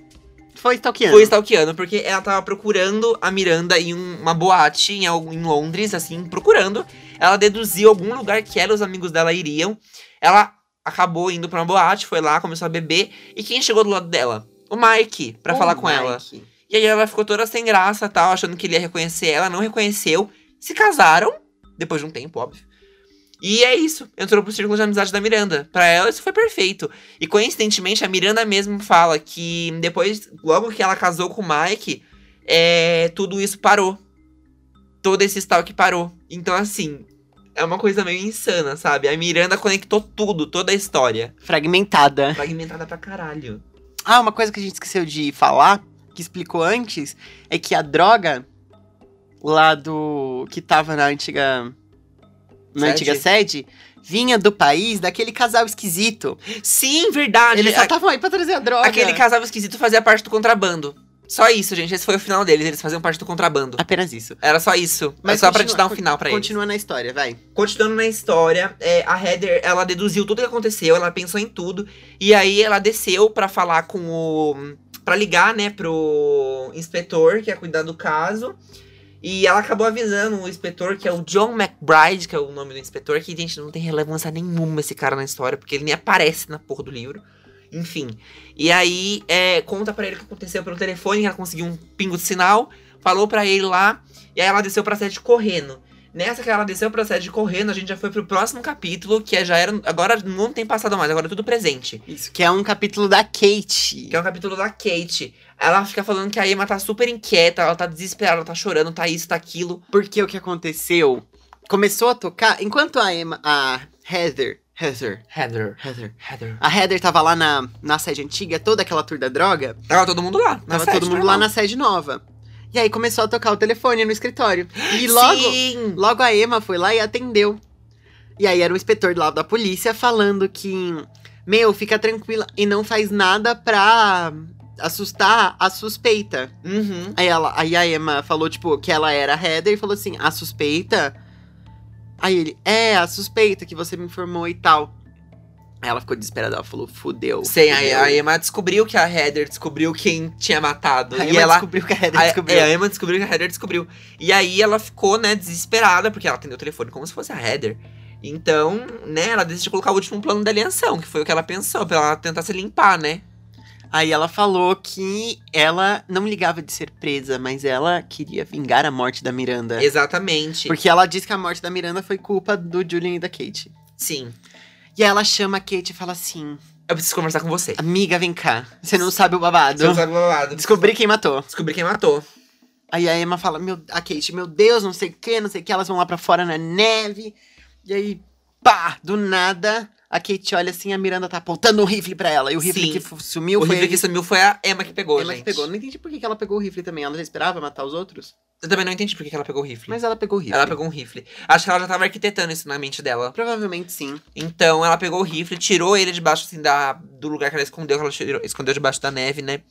Foi stalkeando. Foi stalkeando, porque ela tava procurando a Miranda em um- uma boate em, em Londres, assim, procurando. Ela deduziu algum lugar que ela e os amigos dela iriam. Ela acabou indo pra uma boate, foi lá, começou a beber. E quem chegou do lado dela? O Mike, pra falar com ela. Mike. E aí ela ficou toda sem graça tal, achando que ele ia reconhecer ela, não reconheceu. Se casaram, depois de um tempo, óbvio. E é isso, entrou pro círculo de amizade da Miranda. Pra ela isso foi perfeito. E coincidentemente a Miranda mesmo fala que depois, logo que ela casou com o Mike, é, tudo isso parou. Todo esse stalk parou. Então assim, é uma coisa meio insana, sabe? A Miranda conectou tudo, toda a história. Fragmentada. Fragmentada pra caralho. Ah, uma coisa que a gente esqueceu de falar, que explicou antes, é que a droga lá do. que tava na antiga. Na Sede? antiga sede, vinha do país daquele casal esquisito. Sim, verdade. Eles só estavam aí pra trazer a droga. Aquele casal esquisito fazia parte do contrabando. Só isso, gente. Esse foi o final deles. Eles faziam parte do contrabando. Apenas isso. Era só isso. Mas Mas só pra te dar um final pra eles. Continua na história, vai. Continuando na história, é, a Heather, ela deduziu tudo que aconteceu, ela pensou em tudo. E aí ela desceu pra falar com o. Pra ligar, né, pro inspetor que ia cuidar do caso. E ela acabou avisando o inspetor, que é o John McBride, que é o nome do inspetor, que, gente, não tem relevância nenhuma esse cara na história, porque ele nem aparece na porra do livro. Enfim. E aí, é, conta pra ele o que aconteceu pelo telefone, que ela conseguiu um pingo de sinal. falou pra ele lá, e aí ela desceu pra sede correndo. Nessa que ela desceu pra sede correndo, a gente já foi pro próximo capítulo, que é, já era. Agora não tem passado mais, agora é tudo presente. Isso, que é um capítulo da Kate. Que é o capítulo da Kate. Ela fica falando que a Emma tá super inquieta, ela tá desesperada, ela tá chorando, tá isso, tá aquilo. Porque o que aconteceu? Começou a tocar, enquanto a Emma, a Heather, Heather, Heather. Heather. Heather. A Heather tava lá na, na sede antiga, toda aquela tour da droga. Tava todo mundo lá. Tava sede, todo mundo normal. lá na sede nova. E aí começou a tocar o telefone no escritório. E logo, Sim! logo a Emma foi lá e atendeu. E aí era o inspetor lá da polícia falando que, meu, fica tranquila e não faz nada pra assustar a suspeita. Uhum. Aí, ela, aí a Emma falou, tipo, que ela era a Heather e falou assim, a suspeita? Aí ele, é, a suspeita que você me informou e tal. Aí ela ficou desesperada, ela falou, fudeu. Sei, fudeu. a, a Emma descobriu que a Heather descobriu quem tinha matado. A e Emma ela. descobriu que a Heather A, descobriu. é, a Emma descobriu que a Heather descobriu. E aí ela ficou, né, desesperada, porque ela atendeu o telefone como se fosse a Heather. Então, né, ela decidiu colocar o último plano da alienação, que foi o que ela pensou, pra ela tentar se limpar, né? Aí ela falou que ela não ligava de ser presa, mas ela queria vingar a morte da Miranda. Exatamente. Porque ela disse que a morte da Miranda foi culpa do Julian e da Kate. Sim. E aí ela chama a Kate e fala assim: Eu preciso conversar com você. Amiga, vem cá. Você não sabe o babado. Você não sabe o babado. Descobri quem matou. Descobri quem matou. Aí a Emma fala, meu, a Kate, meu Deus, não sei o que, não sei o que, elas vão lá pra fora na neve. E aí, pá, do nada, a Kate olha assim, a Miranda tá apontando um rifle pra ela. E o rifle Sim. que sumiu o foi rifle a que sumiu foi a Emma que pegou, Emma gente. que pegou. Não entendi por que ela pegou o rifle também. Ela já esperava matar os outros? Eu também não entendi por que que ela pegou o rifle. Mas ela pegou o rifle. Ela pegou um rifle. Acho que ela já tava arquitetando isso na mente dela. Provavelmente sim. Então ela pegou o rifle, tirou ele debaixo assim da, do lugar que ela escondeu, que ela tirou- escondeu debaixo da neve, né?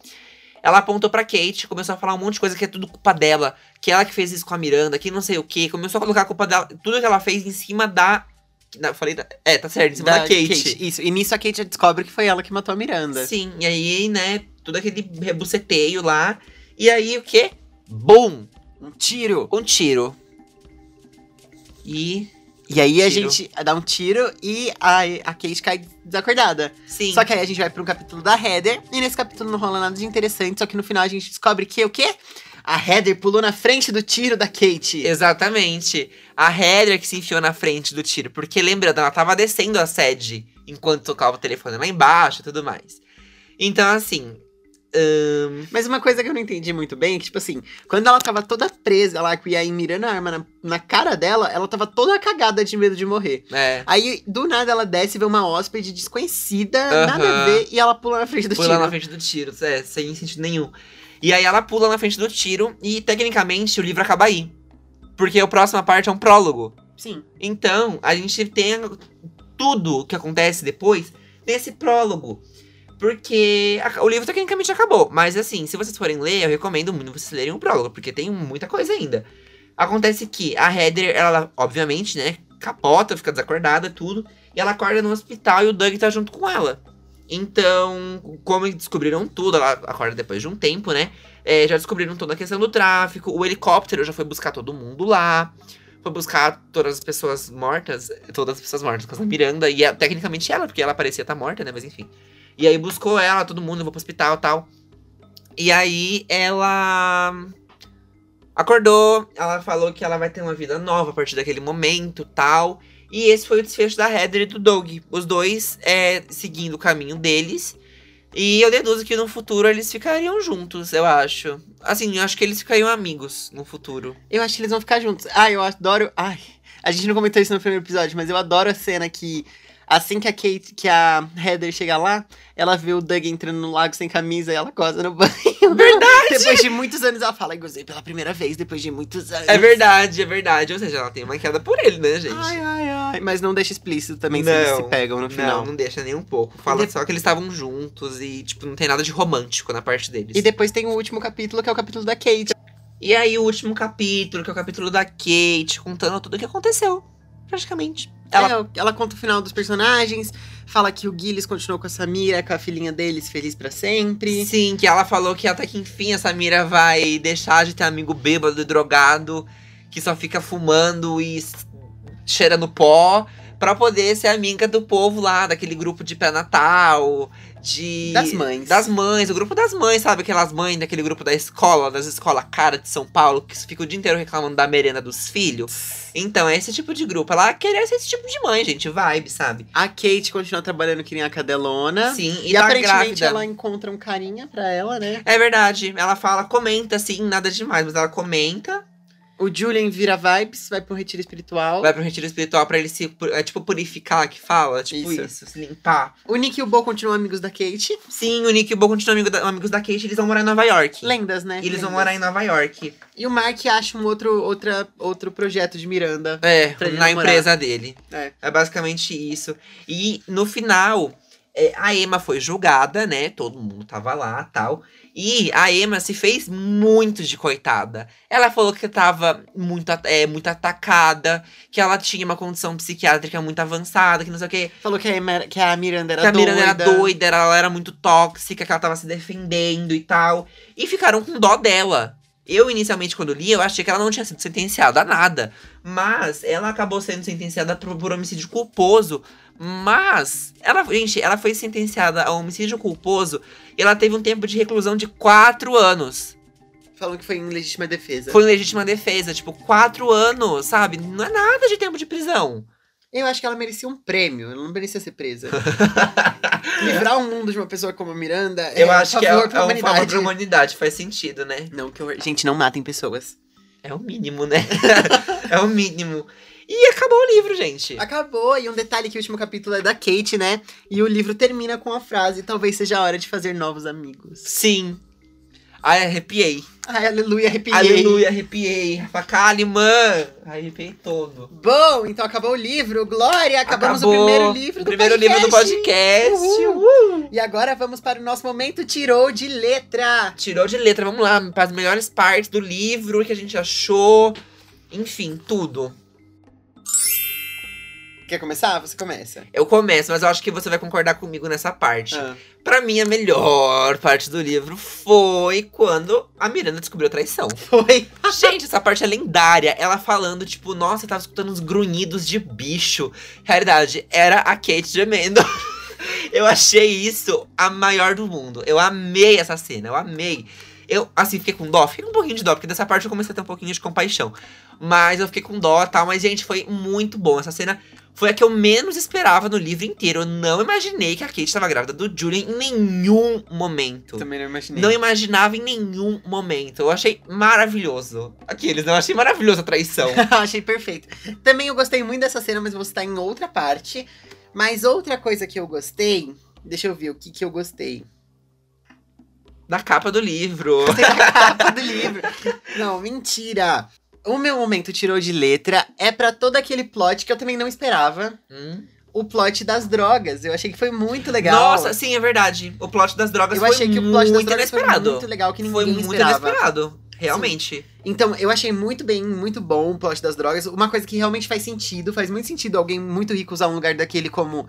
Ela apontou pra Kate, começou a falar um monte de coisa que é tudo culpa dela, que ela que fez isso com a Miranda, que não sei o que, começou a colocar a culpa dela, tudo que ela fez em cima da. Da- falei da, É, tá certo, em cima da, Kate. Isso. E nisso a Kate já descobre que foi ela que matou a Miranda. Sim, e aí, né, todo aquele rebuceteio lá. E aí o quê? Bum! Um tiro. Um tiro. E. E aí a Tiro. gente dá um tiro e a, a Kate cai desacordada. Sim. Só que aí a gente vai pra um capítulo da Heather. E nesse capítulo não rola nada de interessante. Só que no final a gente descobre que o quê? A Heather pulou na frente do tiro da Kate. Exatamente. A Heather que se enfiou na frente do tiro. Porque lembrando, ela tava descendo a sede enquanto tocava o telefone lá embaixo e tudo mais. Então, assim. ahn, Mas uma coisa que eu não entendi muito bem é que, tipo assim, quando ela tava toda presa lá, com o Yain mirando a arma na, na cara dela, ela tava toda cagada de medo de morrer. é. Aí, do nada, ela desce e vê uma hóspede desconhecida, Aham. nada a ver, e ela pula na frente do Pula tiro. na frente do tiro, é, sem sentido nenhum. E aí ela pula na frente do tiro e, tecnicamente, o livro acaba aí. Porque a próxima parte é um prólogo. Sim. Então, a gente tem tudo que acontece depois nesse prólogo. Porque a- o livro tecnicamente acabou. Mas assim, se vocês forem ler, eu recomendo muito vocês lerem o prólogo, porque tem muita coisa ainda. Acontece que a Heather, ela, obviamente, né, capota, fica desacordada, tudo. E ela acorda no hospital e o Doug tá junto com ela. Então, como descobriram tudo, ela acorda depois de um tempo, né? é, já descobriram toda a questão do tráfico. O helicóptero já foi buscar todo mundo lá. Foi buscar todas as pessoas mortas. Todas as pessoas mortas, com a Miranda. E é, tecnicamente ela, porque ela parecia estar morta, né? Mas enfim. E aí buscou ela, todo mundo, levou pro hospital e tal. E aí ela. Acordou, ela falou que ela vai ter uma vida nova a partir daquele momento tal. E esse foi o desfecho da Heather e do Doug. Os dois é, seguindo o caminho deles. E eu deduzo que no futuro eles ficariam juntos, eu acho. Assim, eu acho que eles ficariam amigos no futuro. Eu acho que eles vão ficar juntos. Ai, eu adoro. Ai, a gente não comentou isso no primeiro episódio, mas eu adoro a cena que. Assim que a Kate, que a Heather chega lá, ela vê o Doug entrando no lago sem camisa e ela goza no banho. [LAUGHS] Verdade! depois de muitos anos ela fala, "Ai, gozei pela primeira vez, depois de muitos anos. É verdade, é verdade. Ou seja, ela tem uma queda por ele, né, gente? Ai, ai, ai. Mas não deixa explícito também se eles Não, se pegam no final. Não, não deixa nem um pouco. Fala de- só que eles estavam juntos e, tipo, não tem nada de romântico na parte deles. E depois tem o último capítulo, que é o capítulo da Kate. E aí, o último capítulo, que é o capítulo da Kate, contando tudo o que aconteceu. Praticamente. Ela Ela... ela conta o final dos personagens, fala que o Gillis continuou com a Samira, com a filhinha deles, feliz pra sempre. Sim, que ela falou que até que enfim a Samira vai deixar de ter amigo bêbado e drogado, que só fica fumando e cheirando pó, pra poder ser amiga do povo lá, daquele grupo de pré-natal. de. Das mães. Das mães, o grupo das mães, sabe? Aquelas mães daquele grupo da escola, das escolas cara de São Paulo, que ficam o dia inteiro reclamando da merenda dos filhos. Então, é esse tipo de grupo. Ela queria ser esse tipo de mãe, gente. Vibe, sabe? A Kate continua trabalhando que nem a cadelona. Sim, e, E, tá aparentemente grávida. ela encontra um carinha pra ela, né? É verdade. Ela fala, comenta, assim, nada demais, mas ela comenta. O Julian vira vibes, vai pro retiro espiritual. Vai pro retiro espiritual pra ele se, é, tipo, purificar, que fala. Tipo Isso. isso, se limpar. O Nick e o Bo continuam amigos da Kate. Sim, o Nick e o Bo continuam amigo da- amigos da Kate, eles vão morar em Nova York. Lendas, né? E eles vão Lendas. morar em Nova York. E o Mark acha um outro, outra, outro projeto de Miranda. É, na empresa dele. É. É basicamente isso. E no final, é, a Emma foi julgada, né? Todo mundo tava lá tal. E a Emma se fez muito de coitada. Ela falou que tava muito, é, muito atacada, que ela tinha uma condição psiquiátrica muito avançada, que não sei o quê. Falou que a, Emma- que a Miranda era que a doida. Miranda era doida, ela era muito tóxica, que ela tava se defendendo e tal. E ficaram com dó dela. Eu, inicialmente, quando li, eu achei que ela não tinha sido sentenciada a nada. Mas ela acabou sendo sentenciada por, por homicídio culposo. Mas, ela, gente, ela foi sentenciada a homicídio culposo e ela teve um tempo de reclusão de quatro anos. Falou que foi em legítima defesa. Foi em legítima defesa, tipo, quatro anos, sabe? Não é nada de tempo de prisão. Eu acho que ela merecia um prêmio. Ela não merecia ser presa. [LAUGHS] Livrar o mundo de uma pessoa como a Miranda é Eu acho um que é, favor é pra um favor humanidade. pra humanidade, faz sentido, né? Não, que horror. Gente, não matem pessoas. É o mínimo, né? [LAUGHS] é o mínimo. E acabou o livro, gente. Acabou, e um detalhe que o último capítulo é da Kate, né? E o livro termina com a frase: Talvez seja a hora de fazer novos amigos. Sim. Ai, arrepiei. Ai, aleluia, arrepiei. Aleluia, arrepiei. Rafa Kalimann. Arrepiei todo. Bom, então acabou o livro. Glória, acabamos Acabou o primeiro livro do primeiro podcast. livro do podcast. Uhul. Uhul. E agora vamos para o nosso momento tirou de letra. Tirou de letra, vamos lá, para as melhores partes do livro, o que a gente achou. Enfim, tudo. Quer começar? Você começa. Eu começo, mas eu acho que você vai concordar comigo nessa parte. Ah. Pra mim, a melhor parte do livro foi quando a Miranda descobriu a traição. [LAUGHS] Foi. Gente, essa parte é lendária. Ela falando, tipo, nossa, eu tava escutando uns grunhidos de bicho. Realidade, era a Kate gemendo. [LAUGHS] eu achei isso a maior do mundo. Eu amei essa cena, eu amei. Eu, assim, fiquei com dó. Fiquei com um pouquinho de dó, porque dessa parte eu comecei a ter um pouquinho de compaixão. Mas eu fiquei com dó e tal. Mas, gente, foi muito bom. Essa cena foi a que eu menos esperava no livro inteiro. Eu não imaginei que a Kate estava grávida do Julian em nenhum momento. Também não imaginei. Não imaginava em nenhum momento. Eu achei maravilhoso. Aqueles, não eu achei maravilhoso a traição. [LAUGHS] Achei perfeito. Também eu gostei muito dessa cena, mas vou citar em outra parte. Mas outra coisa que eu gostei. Deixa eu ver o que, que eu gostei. da capa do livro. Da capa do livro. Não, mentira. O meu momento tirou de letra é pra todo aquele plot que eu também não esperava. Hum. O plot das drogas. Eu achei que foi muito legal. Nossa, sim, é verdade. O plot das drogas eu foi achei que o plot das muito drogas inesperado. foi muito legal, que ninguém Foi muito esperava. inesperado. Realmente. Então, eu achei muito bem, muito bom o plot das drogas. Uma coisa que realmente faz sentido, faz muito sentido alguém muito rico usar um lugar daquele como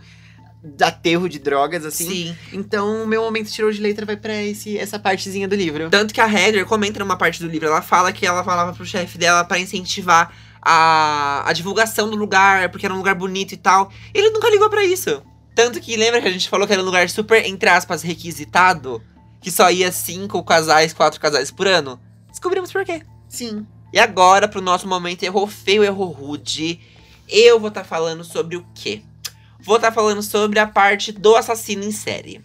aterro de drogas, assim. Sim. Então, o meu momento tirou de letra vai pra esse, essa partezinha do livro. Tanto que a Heather comenta numa parte do livro, ela fala que ela falava pro chefe dela pra incentivar a, a divulgação do lugar, porque era um lugar bonito e tal. Ele nunca ligou pra isso. Tanto que lembra que a gente falou que era um lugar super, entre aspas, requisitado? Que só ia cinco casais, quatro casais por ano? Descobrimos por quê. Sim. E agora, pro nosso momento errou feio, errou rude, eu vou estar falando sobre o quê? Vou estar falando sobre a parte do assassino em série.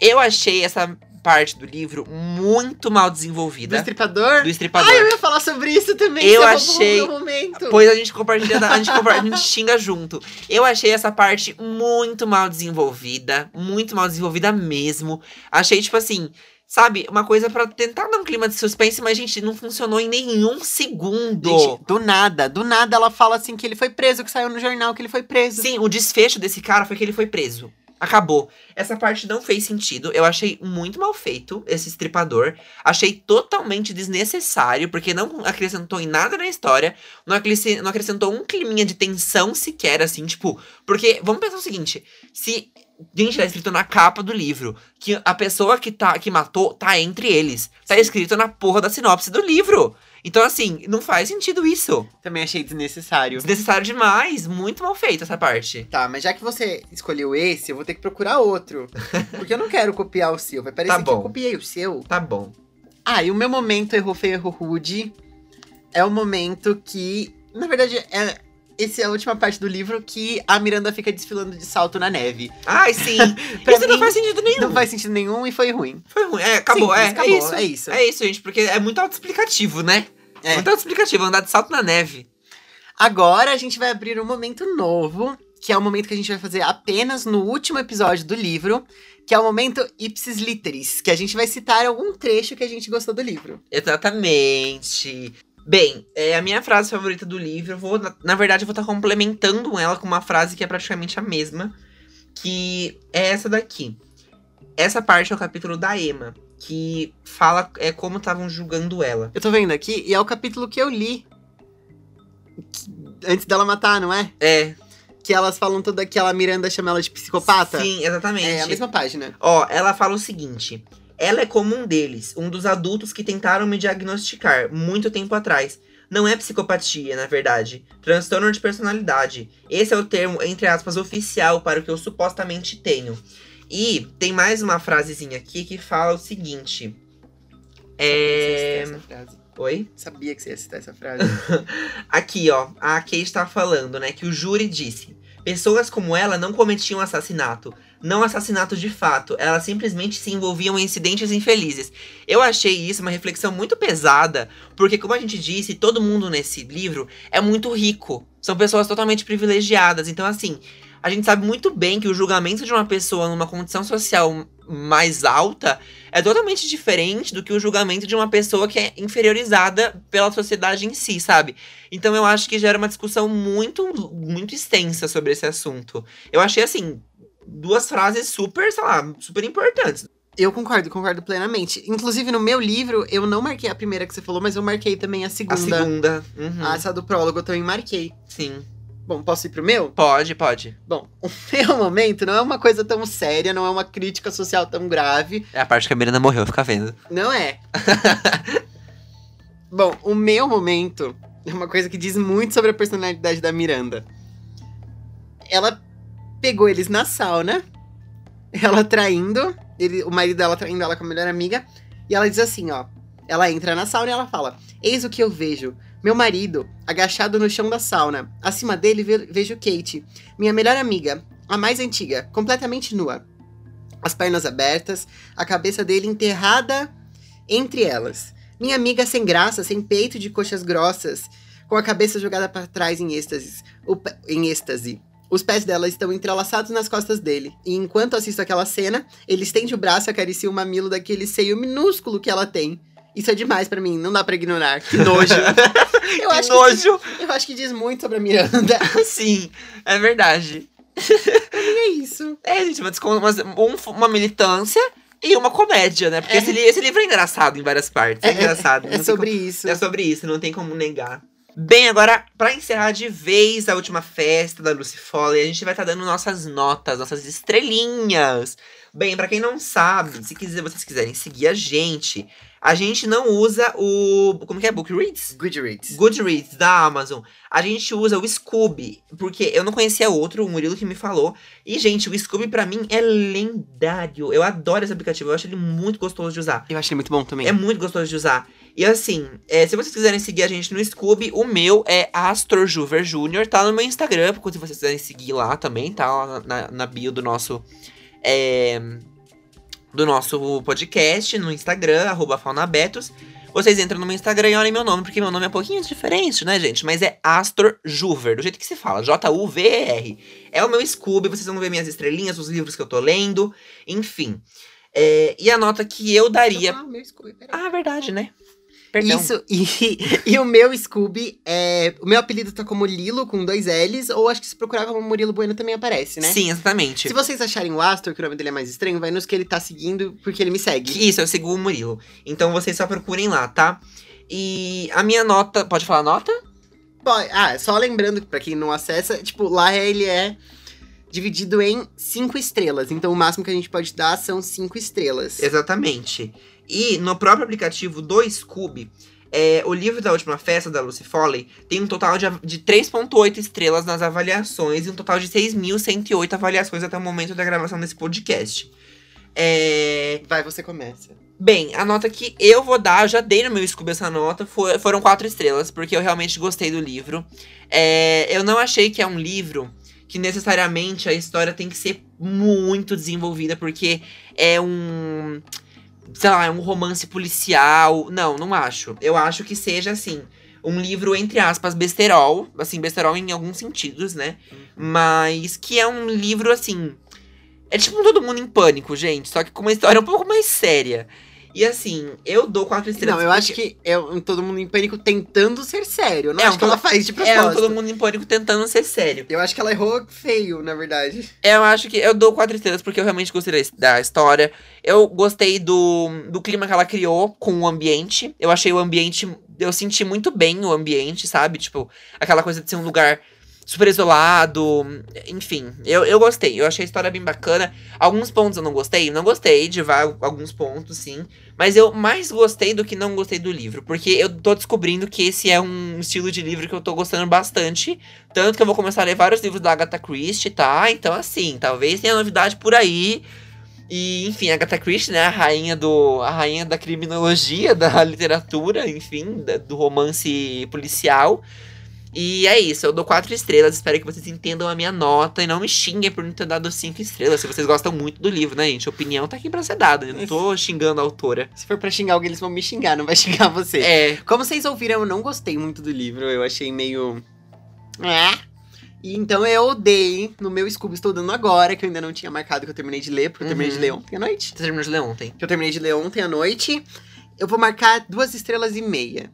Eu achei essa parte do livro muito mal Do desenvolvida. estripador? Do estripador. Ah, eu ia falar sobre isso também. Eu roubou achei-. Pois a gente compartilha, a gente, compa- a gente xinga junto. Eu achei essa parte muito mal desenvolvida, muito mal desenvolvida mesmo. Achei, tipo assim, sabe, uma coisa pra tentar dar um clima de suspense, mas, gente, não funcionou em nenhum segundo. Gente, do nada, do nada ela fala assim que ele foi preso, que saiu no jornal que ele foi preso. Sim, o desfecho desse cara foi que ele foi preso. Acabou. Essa parte não fez sentido. Eu achei muito mal feito esse estripador. Achei totalmente desnecessário, porque não acrescentou em nada na história. Não acresce- não acrescentou um climinha de tensão sequer, assim, tipo. Porque, vamos pensar o seguinte: se. Gente, tá escrito na capa do livro que a pessoa que, tá, que matou tá entre eles. Tá escrito na porra da sinopse do livro. Então, assim, não faz sentido isso. Também achei desnecessário. Desnecessário demais. Muito mal feito essa parte. Tá, mas já que você escolheu esse, eu vou ter que procurar outro. [LAUGHS] Porque eu não quero copiar o seu. Vai parecer Tá que eu copiei o seu. Tá bom. Ah, e o meu momento errou feio, errou rude é o momento que, na verdade, é essa é a última parte do livro que a Miranda fica desfilando de salto na neve. Ai, sim. [LAUGHS] Isso não mim, faz sentido nenhum. Não faz sentido nenhum e foi ruim. Foi ruim. É, acabou. Simples, é, acabou, é isso. é isso. É isso, gente, porque é muito autoexplicativo, né? É. Muito autoexplicativo. Andar de salto na neve. Agora a gente vai abrir um momento novo, que é o momento que a gente vai fazer apenas no último episódio do livro, que é o momento ipsis literis, que a gente vai citar algum trecho que a gente gostou do livro. Exatamente. Bem, é a minha frase favorita do livro. Eu vou, na, na verdade, eu vou estar complementando ela com uma frase que é praticamente a mesma. Que é essa daqui. Essa parte é o capítulo da Emma. Que fala é, como estavam julgando ela. Eu tô vendo aqui, e é o capítulo que eu li. Que- Antes dela matar, não é? É, Que elas falam toda aquela Miranda chama ela de psicopata. sim, exatamente. É a mesma página. Ó, ela fala o seguinte: ela é como um deles, um dos adultos que tentaram me diagnosticar muito tempo atrás. Não é psicopatia, na verdade. Transtorno de personalidade. Esse é o termo, entre aspas, oficial para o que eu supostamente tenho. E tem mais uma frasezinha aqui que fala o seguinte. É. Oi? Sabia que você ia citar essa frase. [LAUGHS] Aqui, ó, a Kate tá falando, né, que o júri disse: pessoas como ela não cometiam assassinato. Não assassinato de fato, elas simplesmente se envolviam em incidentes infelizes. Eu achei isso uma reflexão muito pesada, porque, como a gente disse, todo mundo nesse livro é muito rico. São pessoas totalmente privilegiadas. Então, assim, a gente sabe muito bem que o julgamento de uma pessoa numa condição social mais alta é totalmente diferente do que o julgamento de uma pessoa que é inferiorizada pela sociedade em si, sabe? Então eu acho que gera uma discussão muito, muito extensa sobre esse assunto. Eu achei, assim, duas frases super, sei lá, super importantes. eu concordo, concordo plenamente. Inclusive, no meu livro, eu não marquei a primeira que você falou, mas eu marquei também a segunda. A segunda. Uhum, Ah, essa do prólogo eu também marquei. Sim. Bom, posso ir pro meu? Pode, pode. Bom, [LAUGHS] o meu momento não é uma coisa tão séria, não é uma crítica social tão grave. É a parte que a Miranda morreu, fica vendo. Não é. [LAUGHS] Bom, o meu momento é uma coisa que diz muito sobre a personalidade da Miranda. Ela pegou eles na sauna, ela traindo, ele, o marido dela traindo ela com a melhor amiga, e ela diz assim, ó. Ela entra na sauna e ela fala: Eis o que eu vejo. Meu marido, agachado no chão da sauna. Acima dele ve- vejo Kate, minha melhor amiga, a mais antiga, completamente nua. As pernas abertas, a cabeça dele enterrada entre elas. Minha amiga sem graça, sem peito de coxas grossas, com a cabeça jogada para trás em êxtase. Em êxtase. Os pés dela estão entrelaçados nas costas dele. E enquanto assisto aquela cena, ele estende o braço e acaricia o mamilo daquele seio minúsculo que ela tem. Isso é demais pra mim, não dá pra ignorar. Que nojo. [LAUGHS] eu, que acho nojo! Que, eu acho que diz muito sobre a Miranda. [LAUGHS] Sim, é verdade. E é isso. É, gente, uma, uma, um- uma militância e uma comédia, né? Porque É. esse, esse livro é engraçado em várias partes. É, engraçado. É não tem sobre como- isso. É sobre isso, não tem como negar. Bem, agora, pra encerrar de vez a última festa da Lucy Foley, a gente vai estar dando nossas notas, nossas estrelinhas. Bem, pra quem não sabe, se quiser, vocês quiserem seguir a gente, a gente não usa o. Como que é? Bookreads? Goodreads. Goodreads da Amazon. A gente usa o Scooby, porque eu não conhecia outro, o Murilo que me falou. E, gente, o Scooby pra mim é lendário. Eu adoro esse aplicativo, eu acho ele muito gostoso de usar. Eu achei muito bom também. É muito gostoso de usar. E assim, é, se vocês quiserem seguir a gente no Scooby, o meu é Astor Juver Jr., tá no meu Instagram, se vocês quiserem seguir lá também, tá lá na, na bio do nosso. é, do nosso podcast no Instagram, arroba faunabetos. Vocês entram no meu Instagram e olhem meu nome, porque meu nome é um pouquinho diferente, né, gente? Mas é Astor Juver, do jeito que se fala, J-U-V-E-R. É o meu Scooby, vocês vão ver minhas estrelinhas, os livros que eu tô lendo, enfim. É, e a nota que eu daria. Ah, meu Scooby, peraí. Ah, verdade, né? Perdão. Isso, e, [LAUGHS] e o meu Scooby é. O meu apelido tá como Lilo, com dois L's, ou acho que se procurar como Murilo Bueno também aparece, né? Sim, exatamente. Se vocês acharem o Astor, que o nome dele é mais estranho, vai nos que ele tá seguindo, porque ele me segue. Isso, eu sigo o Murilo. Então vocês só procurem lá, tá? E a minha nota. Pode falar nota? Ah, só lembrando que pra quem não acessa, tipo, lá ele é dividido em cinco estrelas. Então o máximo que a gente pode dar são cinco estrelas. Exatamente. E no próprio aplicativo do Scooby, É, o livro da última festa, da Lucy Foley, tem um total de, de 3,8 estrelas nas avaliações e um total de 6.108 avaliações até o momento da gravação desse podcast. É, Vai, você começa. Bem, a nota que eu vou dar, eu já dei no meu Scooby essa nota, foi- foram quatro estrelas, porque eu realmente gostei do livro. É, eu não achei que é um livro que necessariamente a história tem que ser muito desenvolvida, porque é um. Sei lá, é um romance policial. Não, não acho. Eu acho que seja assim. Um livro, entre aspas, besterol. Assim, besterol em alguns sentidos, né? Mas que é um livro assim. É tipo um Todo Mundo em Pânico, gente. Só que com uma história um pouco mais séria. E assim, eu dou quatro estrelas. Não, eu acho que é um todo mundo em pânico tentando ser sério. Eu não É, acho um que ela faz de É propósito. um Todo Mundo em Pânico tentando ser sério. Eu acho que ela errou feio, na verdade. Eu acho que eu dou quatro estrelas porque eu realmente gostei da, da história. Eu gostei do, do clima que ela criou com o ambiente. Eu achei o ambiente. Eu senti muito bem o ambiente, sabe? Tipo, aquela coisa de ser um lugar super isolado. Enfim, eu, eu gostei. Eu achei a história bem bacana. Alguns pontos eu não gostei. Não gostei de alguns pontos, sim. Mas eu mais gostei do que não gostei do livro. Porque eu tô descobrindo que esse é um estilo de livro que eu tô gostando bastante. Tanto que eu vou começar a ler vários livros da Agatha Christie, tá? Então, assim, talvez tenha novidade por aí. E, enfim, a Agatha Christie, né? A rainha, do, a rainha da criminologia, [LAUGHS] da literatura, enfim, da- do romance policial. E é isso, eu dou quatro estrelas. Espero que vocês entendam a minha nota e não me xinguem por não ter dado cinco estrelas. Se vocês gostam muito do livro, né, gente? A opinião tá aqui pra ser dada. Eu não tô xingando a autora. Se for pra xingar alguém, eles vão me xingar, não vai [LAUGHS] xingar você. É, Como vocês ouviram, eu não gostei muito do livro. Eu achei meio. É. E então eu dei no meu Scooby, estou dando agora, que eu ainda não tinha marcado que eu terminei de ler, porque eu terminei de Uhum. ler ontem à noite. você terminou de ler ontem. Que eu terminei de ler ontem à noite. Eu vou marcar duas estrelas e meia.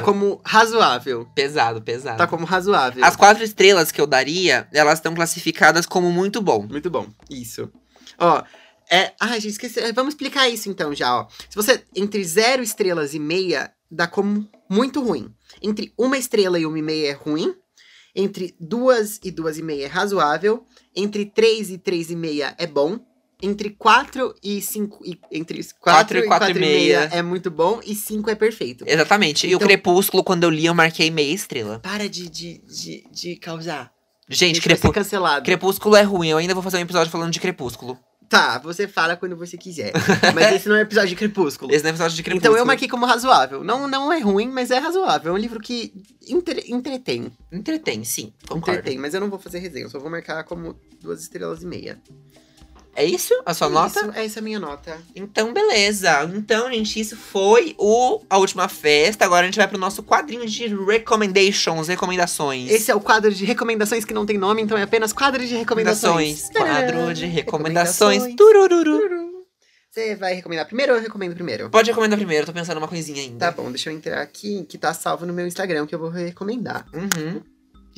Tá como razoável. Pesado, pesado. Tá como razoável. As quatro estrelas que eu daria, elas estão classificadas como muito bom. Muito bom. Isso. Ó, é. Ai, gente, esqueci. é, Vamos explicar isso então já, ó. Se você. Entre zero estrelas e meia, dá como muito ruim. Entre uma estrela e uma e meia é ruim. Entre duas e duas e meia é razoável. Entre três e três e meia é bom. Entre quatro e cinco. E, entre Quatro quatro, e e quatro quatro e e meia é muito bom. E cinco é perfeito. Exatamente. E o Então- Crepúsculo, quando eu li, eu marquei meia estrela. Para de, de, de, de causar. Gente, Crepú... cancelado. Crepúsculo é ruim. Eu ainda vou fazer um episódio falando de Crepúsculo. Tá, você fala quando você quiser. [LAUGHS] Mas esse não é episódio de Crepúsculo. Esse não é episódio de Crepúsculo. Então eu marquei como razoável. Não, não é ruim, mas é razoável. É um livro que entre- entretém. Entretém, sim. Concordo. Entretém, mas eu não vou fazer resenha. Eu só vou marcar como duas estrelas e meia. É isso? A sua nota? Isso, essa é a minha nota. Então, beleza. Então, gente, isso foi o A Última Festa. Agora a gente vai pro nosso quadrinho de recommendations, recomendações. Esse é o quadro de recomendações que não tem nome, então é apenas quadro de recomendações. Quadro de recomendações. Recomendações. Você vai recomendar primeiro ou eu recomendo primeiro? Pode recomendar primeiro, tô pensando uma coisinha ainda. Tá bom, deixa eu entrar aqui, que tá salvo no meu Instagram, que eu vou recomendar. Uhum.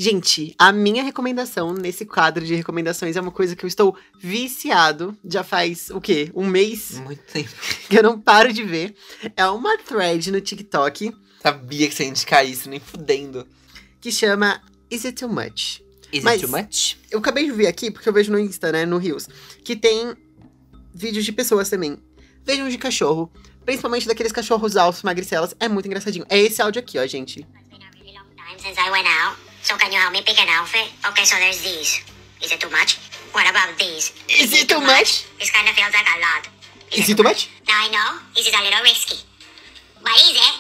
Gente, a minha recomendação nesse quadro de recomendações é uma coisa que eu estou viciado. Já faz o quê? Um mês Muito tempo. que eu não paro de ver. É uma thread no TikTok Sabia que você ia indicar isso, nem fudendo. que chama Is It Too Much? Is Mas- it too much? Eu acabei de ver aqui, porque eu vejo no Insta, né, no Reels, que tem vídeos de pessoas também. Vejam de cachorro, principalmente daqueles cachorros altos, magricelas. É muito engraçadinho. É esse áudio aqui, ó, gente. It's been a really long time since I went out, so can you help me pick an outfit? Okay, so there's these. Is it too much? What about these? Is it too much? This kind of feels like a lot. Is it too much? Now I know this is a little risky, but is it?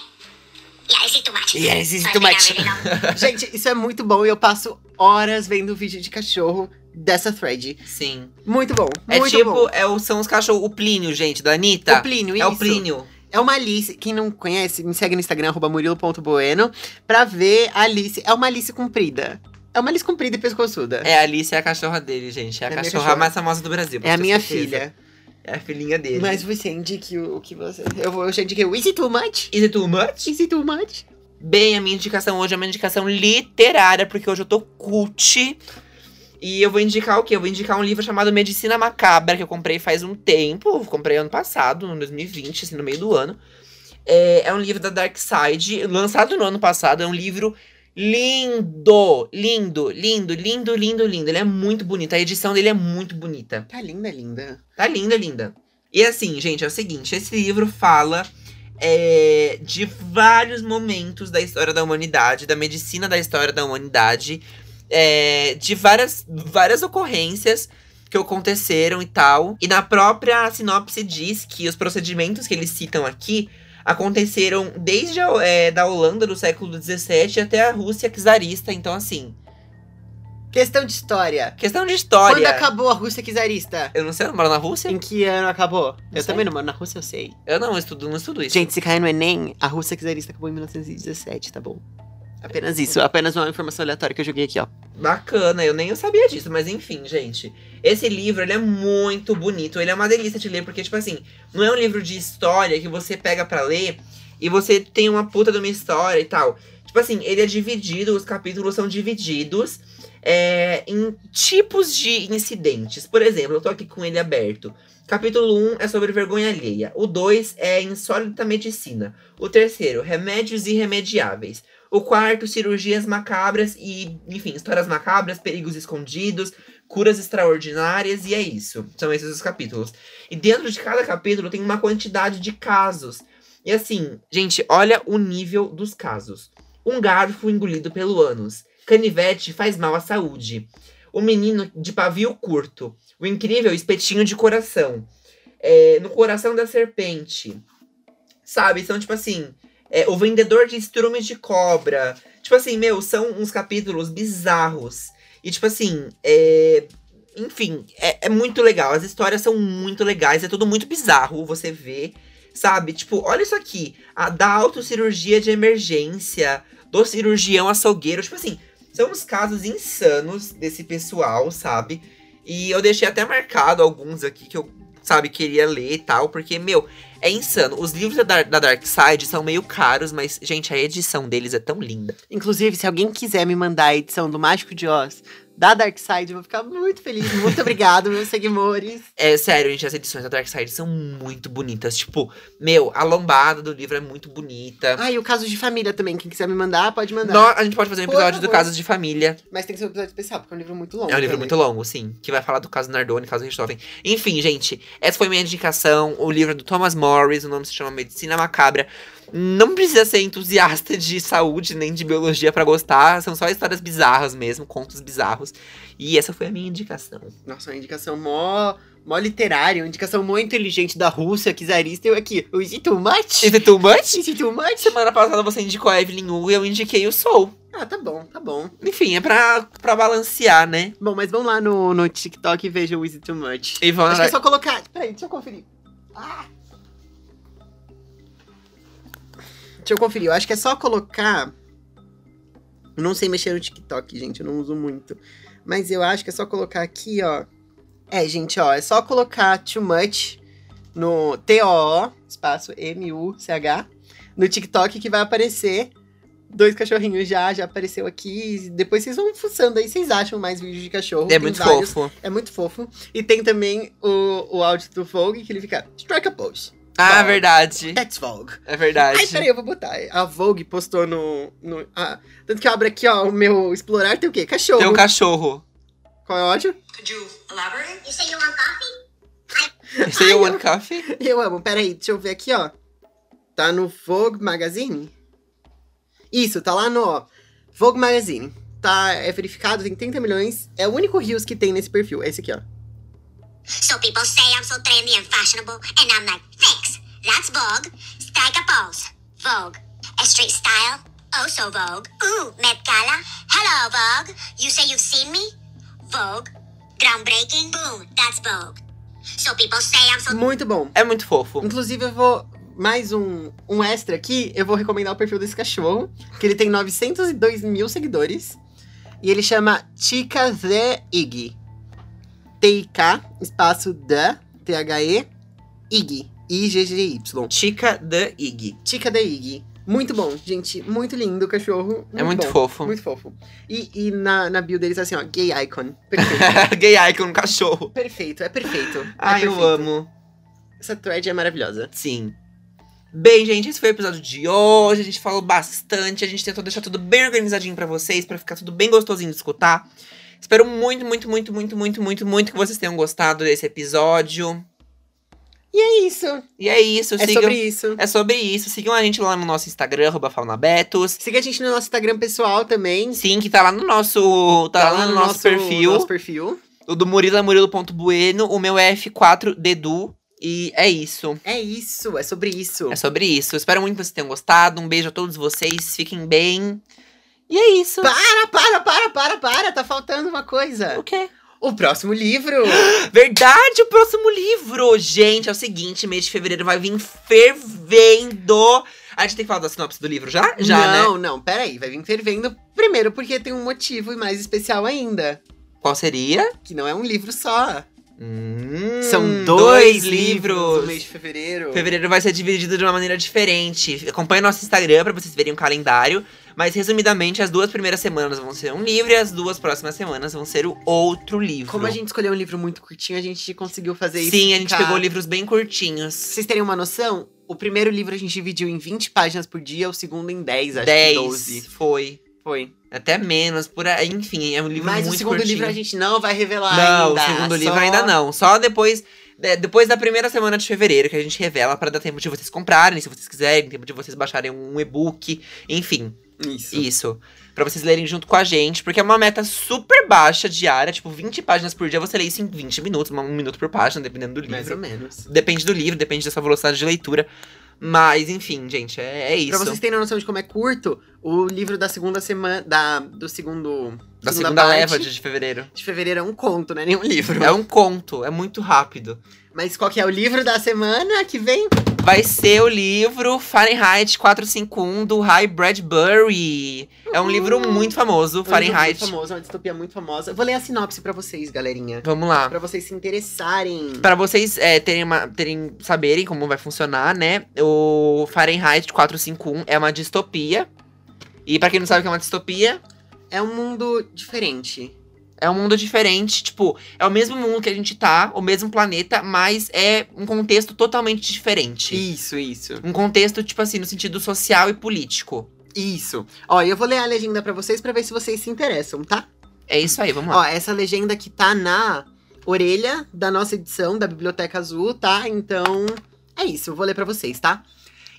Yeah, is it too much? Yes, is it too much? [LAUGHS] Gente, isso é muito bom e eu passo horas vendo vídeo de cachorro dessa thread. Sim. Muito bom, É muito tipo, bom. é o, são os cachorros, o Plínio, gente, da Anitta. O Plínio, É o isso. Plínio. É uma Alice, quem não conhece, me segue no Instagram, arroba murilo.bueno, pra ver a Alice. É uma Alice comprida. É uma Alice comprida e pescoçuda. É, a Alice é a cachorra dele, gente. É a É cachorra, cachorra. mais famosa do Brasil. É a minha certeza. filha. É a filhinha dele. Mas você indique o, o que você. Eu, vou, eu já indiquei o Is It Too Much? Is it too much? Is It Too Much? Bem, a minha indicação hoje é uma indicação literária, porque hoje eu tô cult. E eu vou indicar o quê? Eu vou indicar um livro chamado Medicina Macabra, que eu comprei faz um tempo. Comprei ano passado, em 2020, assim, no meio do ano. É, é um livro da Dark Side, lançado no ano passado. É um livro lindo, lindo, lindo, lindo, lindo, lindo. Ele é muito bonito. A edição dele é muito bonita. Tá linda, linda. Tá linda, linda. E assim, gente, é o seguinte: esse livro fala é, de vários momentos da história da humanidade, da medicina da história da humanidade, é, de várias, várias ocorrências que aconteceram e tal. E na própria sinopse diz que os procedimentos que eles citam aqui aconteceram desde a, é, da Holanda do século XVII até a Rússia czarista. Então, assim, Questão de história. questão de história. Quando acabou a Rússia czarista? Eu não sei, eu não moro na Rússia? Em que ano acabou? eu sei. também não moro na Rússia, eu sei. Eu não estudo, não estudo isso. Gente, se cair no Enem, a Rússia czarista acabou em 1917, tá bom? Apenas isso, apenas uma informação aleatória que eu joguei aqui, ó. Bacana, eu nem sabia disso, mas enfim, gente. Esse livro, ele é muito bonito, ele é uma delícia de ler, porque, tipo assim, não é um livro de história que você pega pra ler e você tem uma puta de uma história e tal. Tipo assim, ele é dividido, os capítulos são divididos é, em tipos de incidentes. Por exemplo, eu tô aqui com ele aberto. Capítulo 1 é sobre vergonha alheia. O 2 é insólita medicina. O terceiro, remédios irremediáveis. O quarto, cirurgias macabras e, enfim, histórias macabras, perigos escondidos, curas extraordinárias, e é isso. São esses os capítulos. E dentro de cada capítulo tem uma quantidade de casos. E assim, gente, olha o nível dos casos. Um garfo engolido pelo ânus. Canivete faz mal à saúde. O menino de pavio curto. O incrível espetinho de coração. É, no coração da serpente. Sabe? São tipo assim. É, o vendedor de estrumes de cobra. Tipo assim, meu, são uns capítulos bizarros. E tipo assim, é. Enfim, é, é muito legal. As histórias são muito legais. É tudo muito bizarro você vê. Sabe? Tipo, olha isso aqui. A da autocirurgia de emergência. Do cirurgião açougueiro. Tipo assim, são uns casos insanos desse pessoal, sabe? E eu deixei até marcado alguns aqui que eu, sabe, queria ler e tal, porque, meu, é insano. Os livros da, da Dark Side são meio caros, mas, gente, a edição deles é tão linda. Inclusive, se alguém quiser me mandar a edição do Mágico de Oz da Dark Side, vou ficar muito feliz. Muito obrigado, meus seguidores. [LAUGHS] É sério, gente, as edições da Dark Side são muito bonitas. Tipo, meu, a lombada do livro é muito bonita. Ah, e o caso de família também. Quem quiser me mandar, pode mandar. No- a gente pode fazer um episódio do. Casos de Família. Mas tem que ser um episódio especial, porque é um livro muito longo. É um livro né? muito longo, sim. Que vai falar do caso Nardone, caso Richthofen. Enfim, gente, essa foi minha indicação. O livro é do Thomas Morris, o nome se chama Medicina Macabra. Não precisa ser entusiasta de saúde nem de biologia pra gostar. São só histórias bizarras mesmo, contos bizarros. E essa foi a minha indicação. Nossa, uma indicação mó, mó literária, uma indicação mó inteligente da Rússia, czarista. Eu aqui, o Is it too much? Is it too much? Is it too much? Semana passada você indicou a Evelyn Wu e eu indiquei o Soul. Ah, tá bom, tá bom. Enfim, é pra, pra balancear, né? Bom, mas vamos lá no, no TikTok e vejam o Is it too much. E vamos Acho que é só colocar... Peraí, deixa eu conferir. Ah! Deixa eu conferir, eu acho que é só colocar... Eu não sei mexer no TikTok, gente, eu não uso muito. Mas eu acho que é só colocar aqui, ó. É, gente, ó, é só colocar too much no T-O-O, espaço M-U-C-H, no TikTok que vai aparecer dois cachorrinhos já, já apareceu aqui. Depois vocês vão fuçando aí, vocês acham mais vídeos de cachorro. É tem muito vários. fofo. É muito fofo. E tem também o, o áudio do Vogue, que ele fica Strike a pose. Ah, Vogue. verdade. That's Vogue. É verdade. Ai, peraí, eu vou botar. A Vogue postou no. no ah, tanto que eu abro aqui, ó, o meu explorar tem o quê? Cachorro. Tem um cachorro. Qual é o áudio? Could you elaborate? You say you want coffee? Say you want coffee? Eu amo. Peraí, deixa eu ver aqui, ó. Tá no Vogue Magazine? Isso, tá lá no ó, Vogue Magazine. Tá, é verificado, tem 30 milhões. É o único Rios que tem nesse perfil. É esse aqui, ó. So people say I'm so trendy and fashionable, and I'm like, thanks. That's Vogue. Strike a pose. Vogue. A street style. Oh, so Vogue. Ooh, Met Gala. Hello, Vogue. You say you've seen me? Vogue. Groundbreaking. Boom. That's Vogue. So people say I'm so Muito bom. É muito fofo. Inclusive, eu vou. Mais um, um extra aqui, eu vou recomendar o perfil desse cachorro, que ele tem 902 mil seguidores. E ele chama Chica The Iggy. T-I-K, espaço da, T-H-E, Iggy. I-G-G-Y. Chica the Iggy. Chica The Iggy. Muito bom, gente. Muito lindo o cachorro. É muito bom, fofo. Muito fofo. E, e na, na bio deles tá assim, ó, gay icon. Perfeito. [LAUGHS] Gay icon, cachorro. perfeito, é perfeito. é Ai, eu perfeito. amo. Essa thread é maravilhosa. Sim. Bem, gente, esse foi o episódio de hoje. A gente falou bastante. A gente tentou deixar tudo bem organizadinho pra vocês, pra ficar tudo bem gostosinho de escutar. Espero muito, muito, muito, muito, muito, muito, muito que vocês tenham gostado desse episódio. E é isso. E é isso, É sigam. sobre isso. É sobre isso. Sigam a gente lá no nosso Instagram, arroba Faunabetos. Siga a gente no nosso Instagram pessoal também. Sim, que tá lá no nosso. Tá, lá no, nosso, perfil. nosso perfil. O do Murilo é murilo.bueno. O meu é F4Dedu. E é isso. É isso, é sobre isso. É sobre isso. Espero muito que vocês tenham gostado. Um beijo a todos vocês. Fiquem bem. E é isso. Para, para, para, para, para. Tá faltando uma coisa. O quê? O próximo livro. [GASPS] Verdade, o próximo livro. Gente, é o seguinte: mês de fevereiro vai vir fervendo. A gente tem que falar da sinopse do livro já? Já, né? não, não, peraí. Vai vir fervendo. Primeiro porque tem um motivo e mais especial ainda. Qual seria? Que não é um livro só. Hum, São dois, livros. livros no mês de fevereiro. Fevereiro vai ser dividido de uma maneira diferente. Acompanhe nosso Instagram pra vocês verem o calendário. Mas, resumidamente, as duas primeiras semanas vão ser um livro e as duas próximas semanas vão ser o outro livro. Como a gente escolheu um livro muito curtinho, a gente conseguiu fazer isso. Sim, a gente ficar- pegou livros bem curtinhos. Pra vocês terem uma noção, o primeiro livro a gente dividiu em 20 páginas por dia, o segundo em 10, acho 10. que 12. Foi. Foi. Até menos, por aí. Enfim, é um livro Mas muito o segundo curtinho. livro a gente não vai revelar Não, ainda. o segundo livro só- ainda não. Só depois, de- depois da primeira semana de fevereiro que a gente revela pra dar tempo de vocês comprarem, se vocês quiserem, tempo de vocês baixarem um e-book, enfim, Isso. isso. Pra vocês lerem junto com a gente, porque é uma meta super baixa diária, tipo 20 páginas por dia, você lê isso em 20 minutos, um minuto por página, dependendo do Mais ou livro. menos. Depende do livro, depende da sua velocidade de leitura. Mas, enfim, gente, é, é isso. Pra vocês terem noção de como é curto, o livro da segunda semana. Da, do segundo. da segunda parte leva de, de fevereiro. de fevereiro é um conto, não é nenhum livro. É um conto, é muito rápido. Mas qual que é o livro da semana que vem? Vai ser o livro Fahrenheit 451 do Ray Bradbury. É um livro muito famoso, É um Fahrenheit. Muito famoso, uma distopia muito famosa. Vou ler a sinopse pra vocês, galerinha. Vamos lá. Pra vocês se interessarem. Pra vocês é, terem, uma- terem saberem como vai funcionar, né? O Fahrenheit 451 é uma distopia. E pra quem não sabe o que é uma distopia, É um mundo diferente. É um mundo diferente. Tipo, é o mesmo mundo que a gente tá, o mesmo planeta, mas é um contexto totalmente diferente. Isso, isso. Um contexto, tipo assim, no sentido social e político. Isso. Ó, eu vou ler a legenda pra vocês pra ver se vocês se interessam, tá? É isso aí, vamos lá. Ó, essa legenda que tá na orelha da nossa edição da Biblioteca Azul, tá? Então, é isso, eu vou ler pra vocês, tá?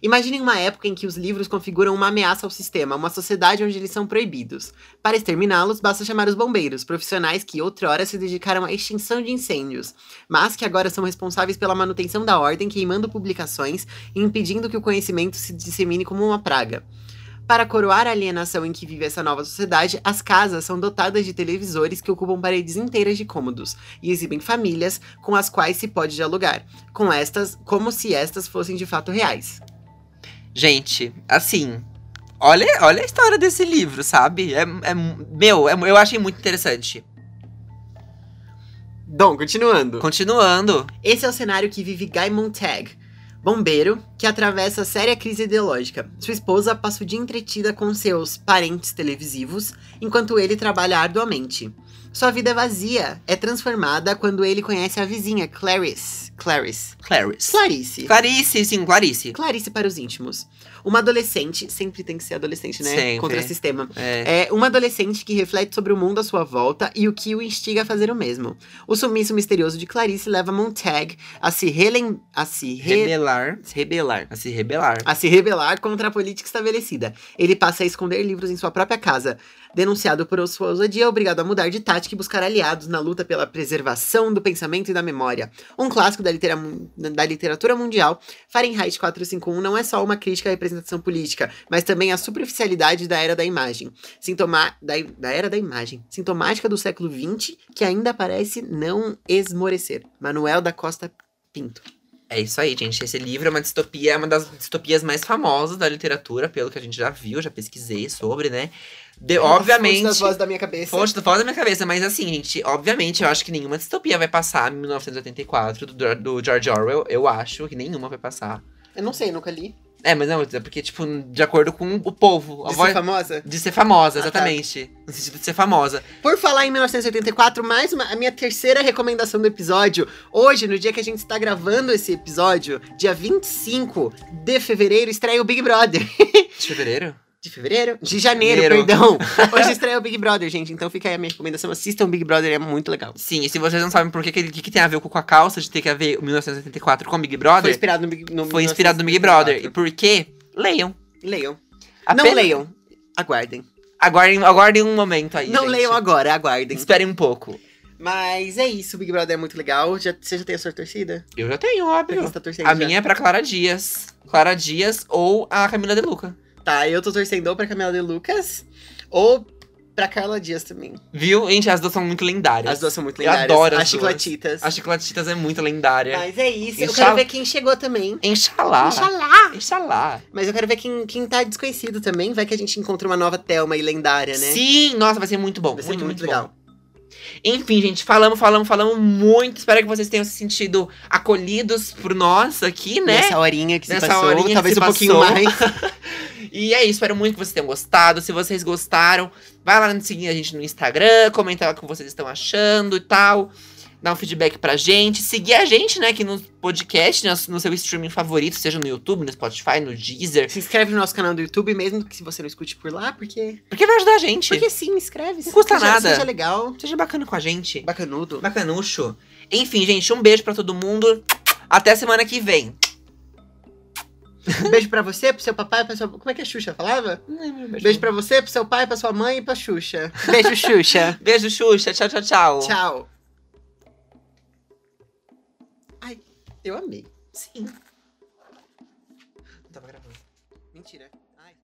Imaginem uma época em que os livros configuram uma ameaça ao sistema, uma sociedade onde eles são proibidos. Para exterminá-los, basta chamar os bombeiros, profissionais que outrora se dedicaram à extinção de incêndios, mas que agora são responsáveis pela manutenção da ordem, queimando publicações e impedindo que o conhecimento se dissemine como uma praga. Para coroar a alienação em que vive essa nova sociedade, as casas são dotadas de televisores que ocupam paredes inteiras de cômodos e exibem famílias com as quais se pode dialogar, com estas como se estas fossem de fato reais. Gente, assim, olha, olha a história desse livro, sabe? É, é- meu, é- eu achei muito interessante. Dom, continuando. Continuando, Esse é o cenário que vive Guy Montag, bombeiro que atravessa séria crise ideológica. Sua esposa passa o dia entretida com seus parentes televisivos, enquanto ele trabalha arduamente. Sua vida é vazia, é transformada quando ele conhece a vizinha, Clarice. Clarice. Clarice. Clarice. Clarice, sim, Clarice. Clarice para os íntimos. Uma adolescente, sempre tem que ser adolescente, né? Sempre. Contra o sistema. É, É uma adolescente que reflete sobre o mundo à sua volta e o que o instiga a fazer o mesmo. O sumiço misterioso de Clarice leva Montag a se relem... a se re- rebelar. se rebelar. A se rebelar. A se rebelar contra a política estabelecida. Ele passa a esconder livros em sua própria casa. Denunciado por sua ousadia, é obrigado a mudar de tática e buscar aliados na luta pela preservação do pensamento e da memória. Um clássico da, litera- da literatura mundial, Fahrenheit 451 não é só uma crítica à representação política, mas também à superficialidade da era da imagem. Sintoma da, da era da imagem. Sintomática do século XX, que ainda parece não esmorecer. Manuel da Costa Pinto. É isso aí, gente. Esse livro é uma distopia, é uma das distopias mais famosas da literatura, pelo que a gente já viu, já pesquisei sobre, né? De, obviamente. Fonte das vozes da minha cabeça. Fonte do fora da minha cabeça, mas assim, gente, obviamente, eu acho que nenhuma distopia vai passar em 1984 do, do George Orwell. Eu acho que nenhuma vai passar. Eu não sei, nunca li. É, mas não, é porque, tipo, de acordo com o povo. De voz- ser famosa? de ser famosa, Ah, tá. exatamente. No sentido de ser famosa. Por falar em 1984, mais uma, a minha terceira recomendação do episódio. Hoje, no dia que a gente está gravando esse episódio, dia 25 de fevereiro, estreia o Big Brother. [LAUGHS] De fevereiro? De fevereiro? De janeiro, Janeiro. perdão. [LAUGHS] Hoje estreia o Big Brother, gente. Então fica aí a minha recomendação. Assistam o Big Brother, é muito legal. Sim, e se vocês não sabem por que, que, que, tem a ver com a calça de ter que haver o 1984 com Big Brother, Foi inspirado no Big no foi inspirado no Big Brother. E por quê? Leiam. Leiam. Apenas- Não leiam. Aguardem. Aguardem, aguardem um momento aí. não gente. leiam agora, aguardem. Esperem um pouco. Mas é isso, o Big Brother é muito legal. Já, você já tem a sua torcida? Eu já tenho, óbvio. tá A já? minha é pra Clara Dias. Clara Dias ou a Camila De Luca. Tá, eu tô torcendo ou pra Camila de Lucas ou pra Carla Dias também. Viu? Gente, as duas são muito lendárias. As duas são muito Eu lendárias. adoro as As duas. chicletitas. A Chicletitas é muito lendária. Mas é isso. Eu Inxalá. quero ver quem chegou também. Inxalá. Inxalá. Inxalá. Mas eu quero ver quem, quem tá desconhecido também. Vai que a gente encontra uma nova Thelma e lendária, né? Sim, nossa, vai ser muito bom. Vai ser muito, muito, muito, legal. bom. Enfim, gente, falamos, falamos, falamos muito. Espero que vocês tenham se sentido acolhidos por nós aqui, né? Nessa horinha que se Nessa passou, horinha talvez se um pouquinho passou. mais. [LAUGHS] E é isso, espero muito que vocês tenham gostado. Se vocês gostaram, vai lá seguir a gente no Instagram, comentar o que vocês estão achando e tal. Dar um feedback pra gente. Seguir a gente, né, aqui no podcast, no, no seu streaming favorito, seja no YouTube, no Spotify, no Deezer. Se inscreve no nosso canal do YouTube, mesmo que se você não escute por lá, porque. Porque vai ajudar a gente. Porque sim, inscreve. Não custa seja, nada. Seja legal. Seja bacana com a gente. Bacanudo. Bacanucho. Enfim, gente, um beijo pra todo mundo. Até semana que vem. Um beijo pra você, pro seu papai, pra sua. Como é que a Xuxa falava? Beijo pra você, pro seu pai, pra sua mãe e pra Xuxa. Beijo, Xuxa. [LAUGHS] Beijo, Xuxa. Tchau, tchau, tchau. Tchau. Eu amei. Sim.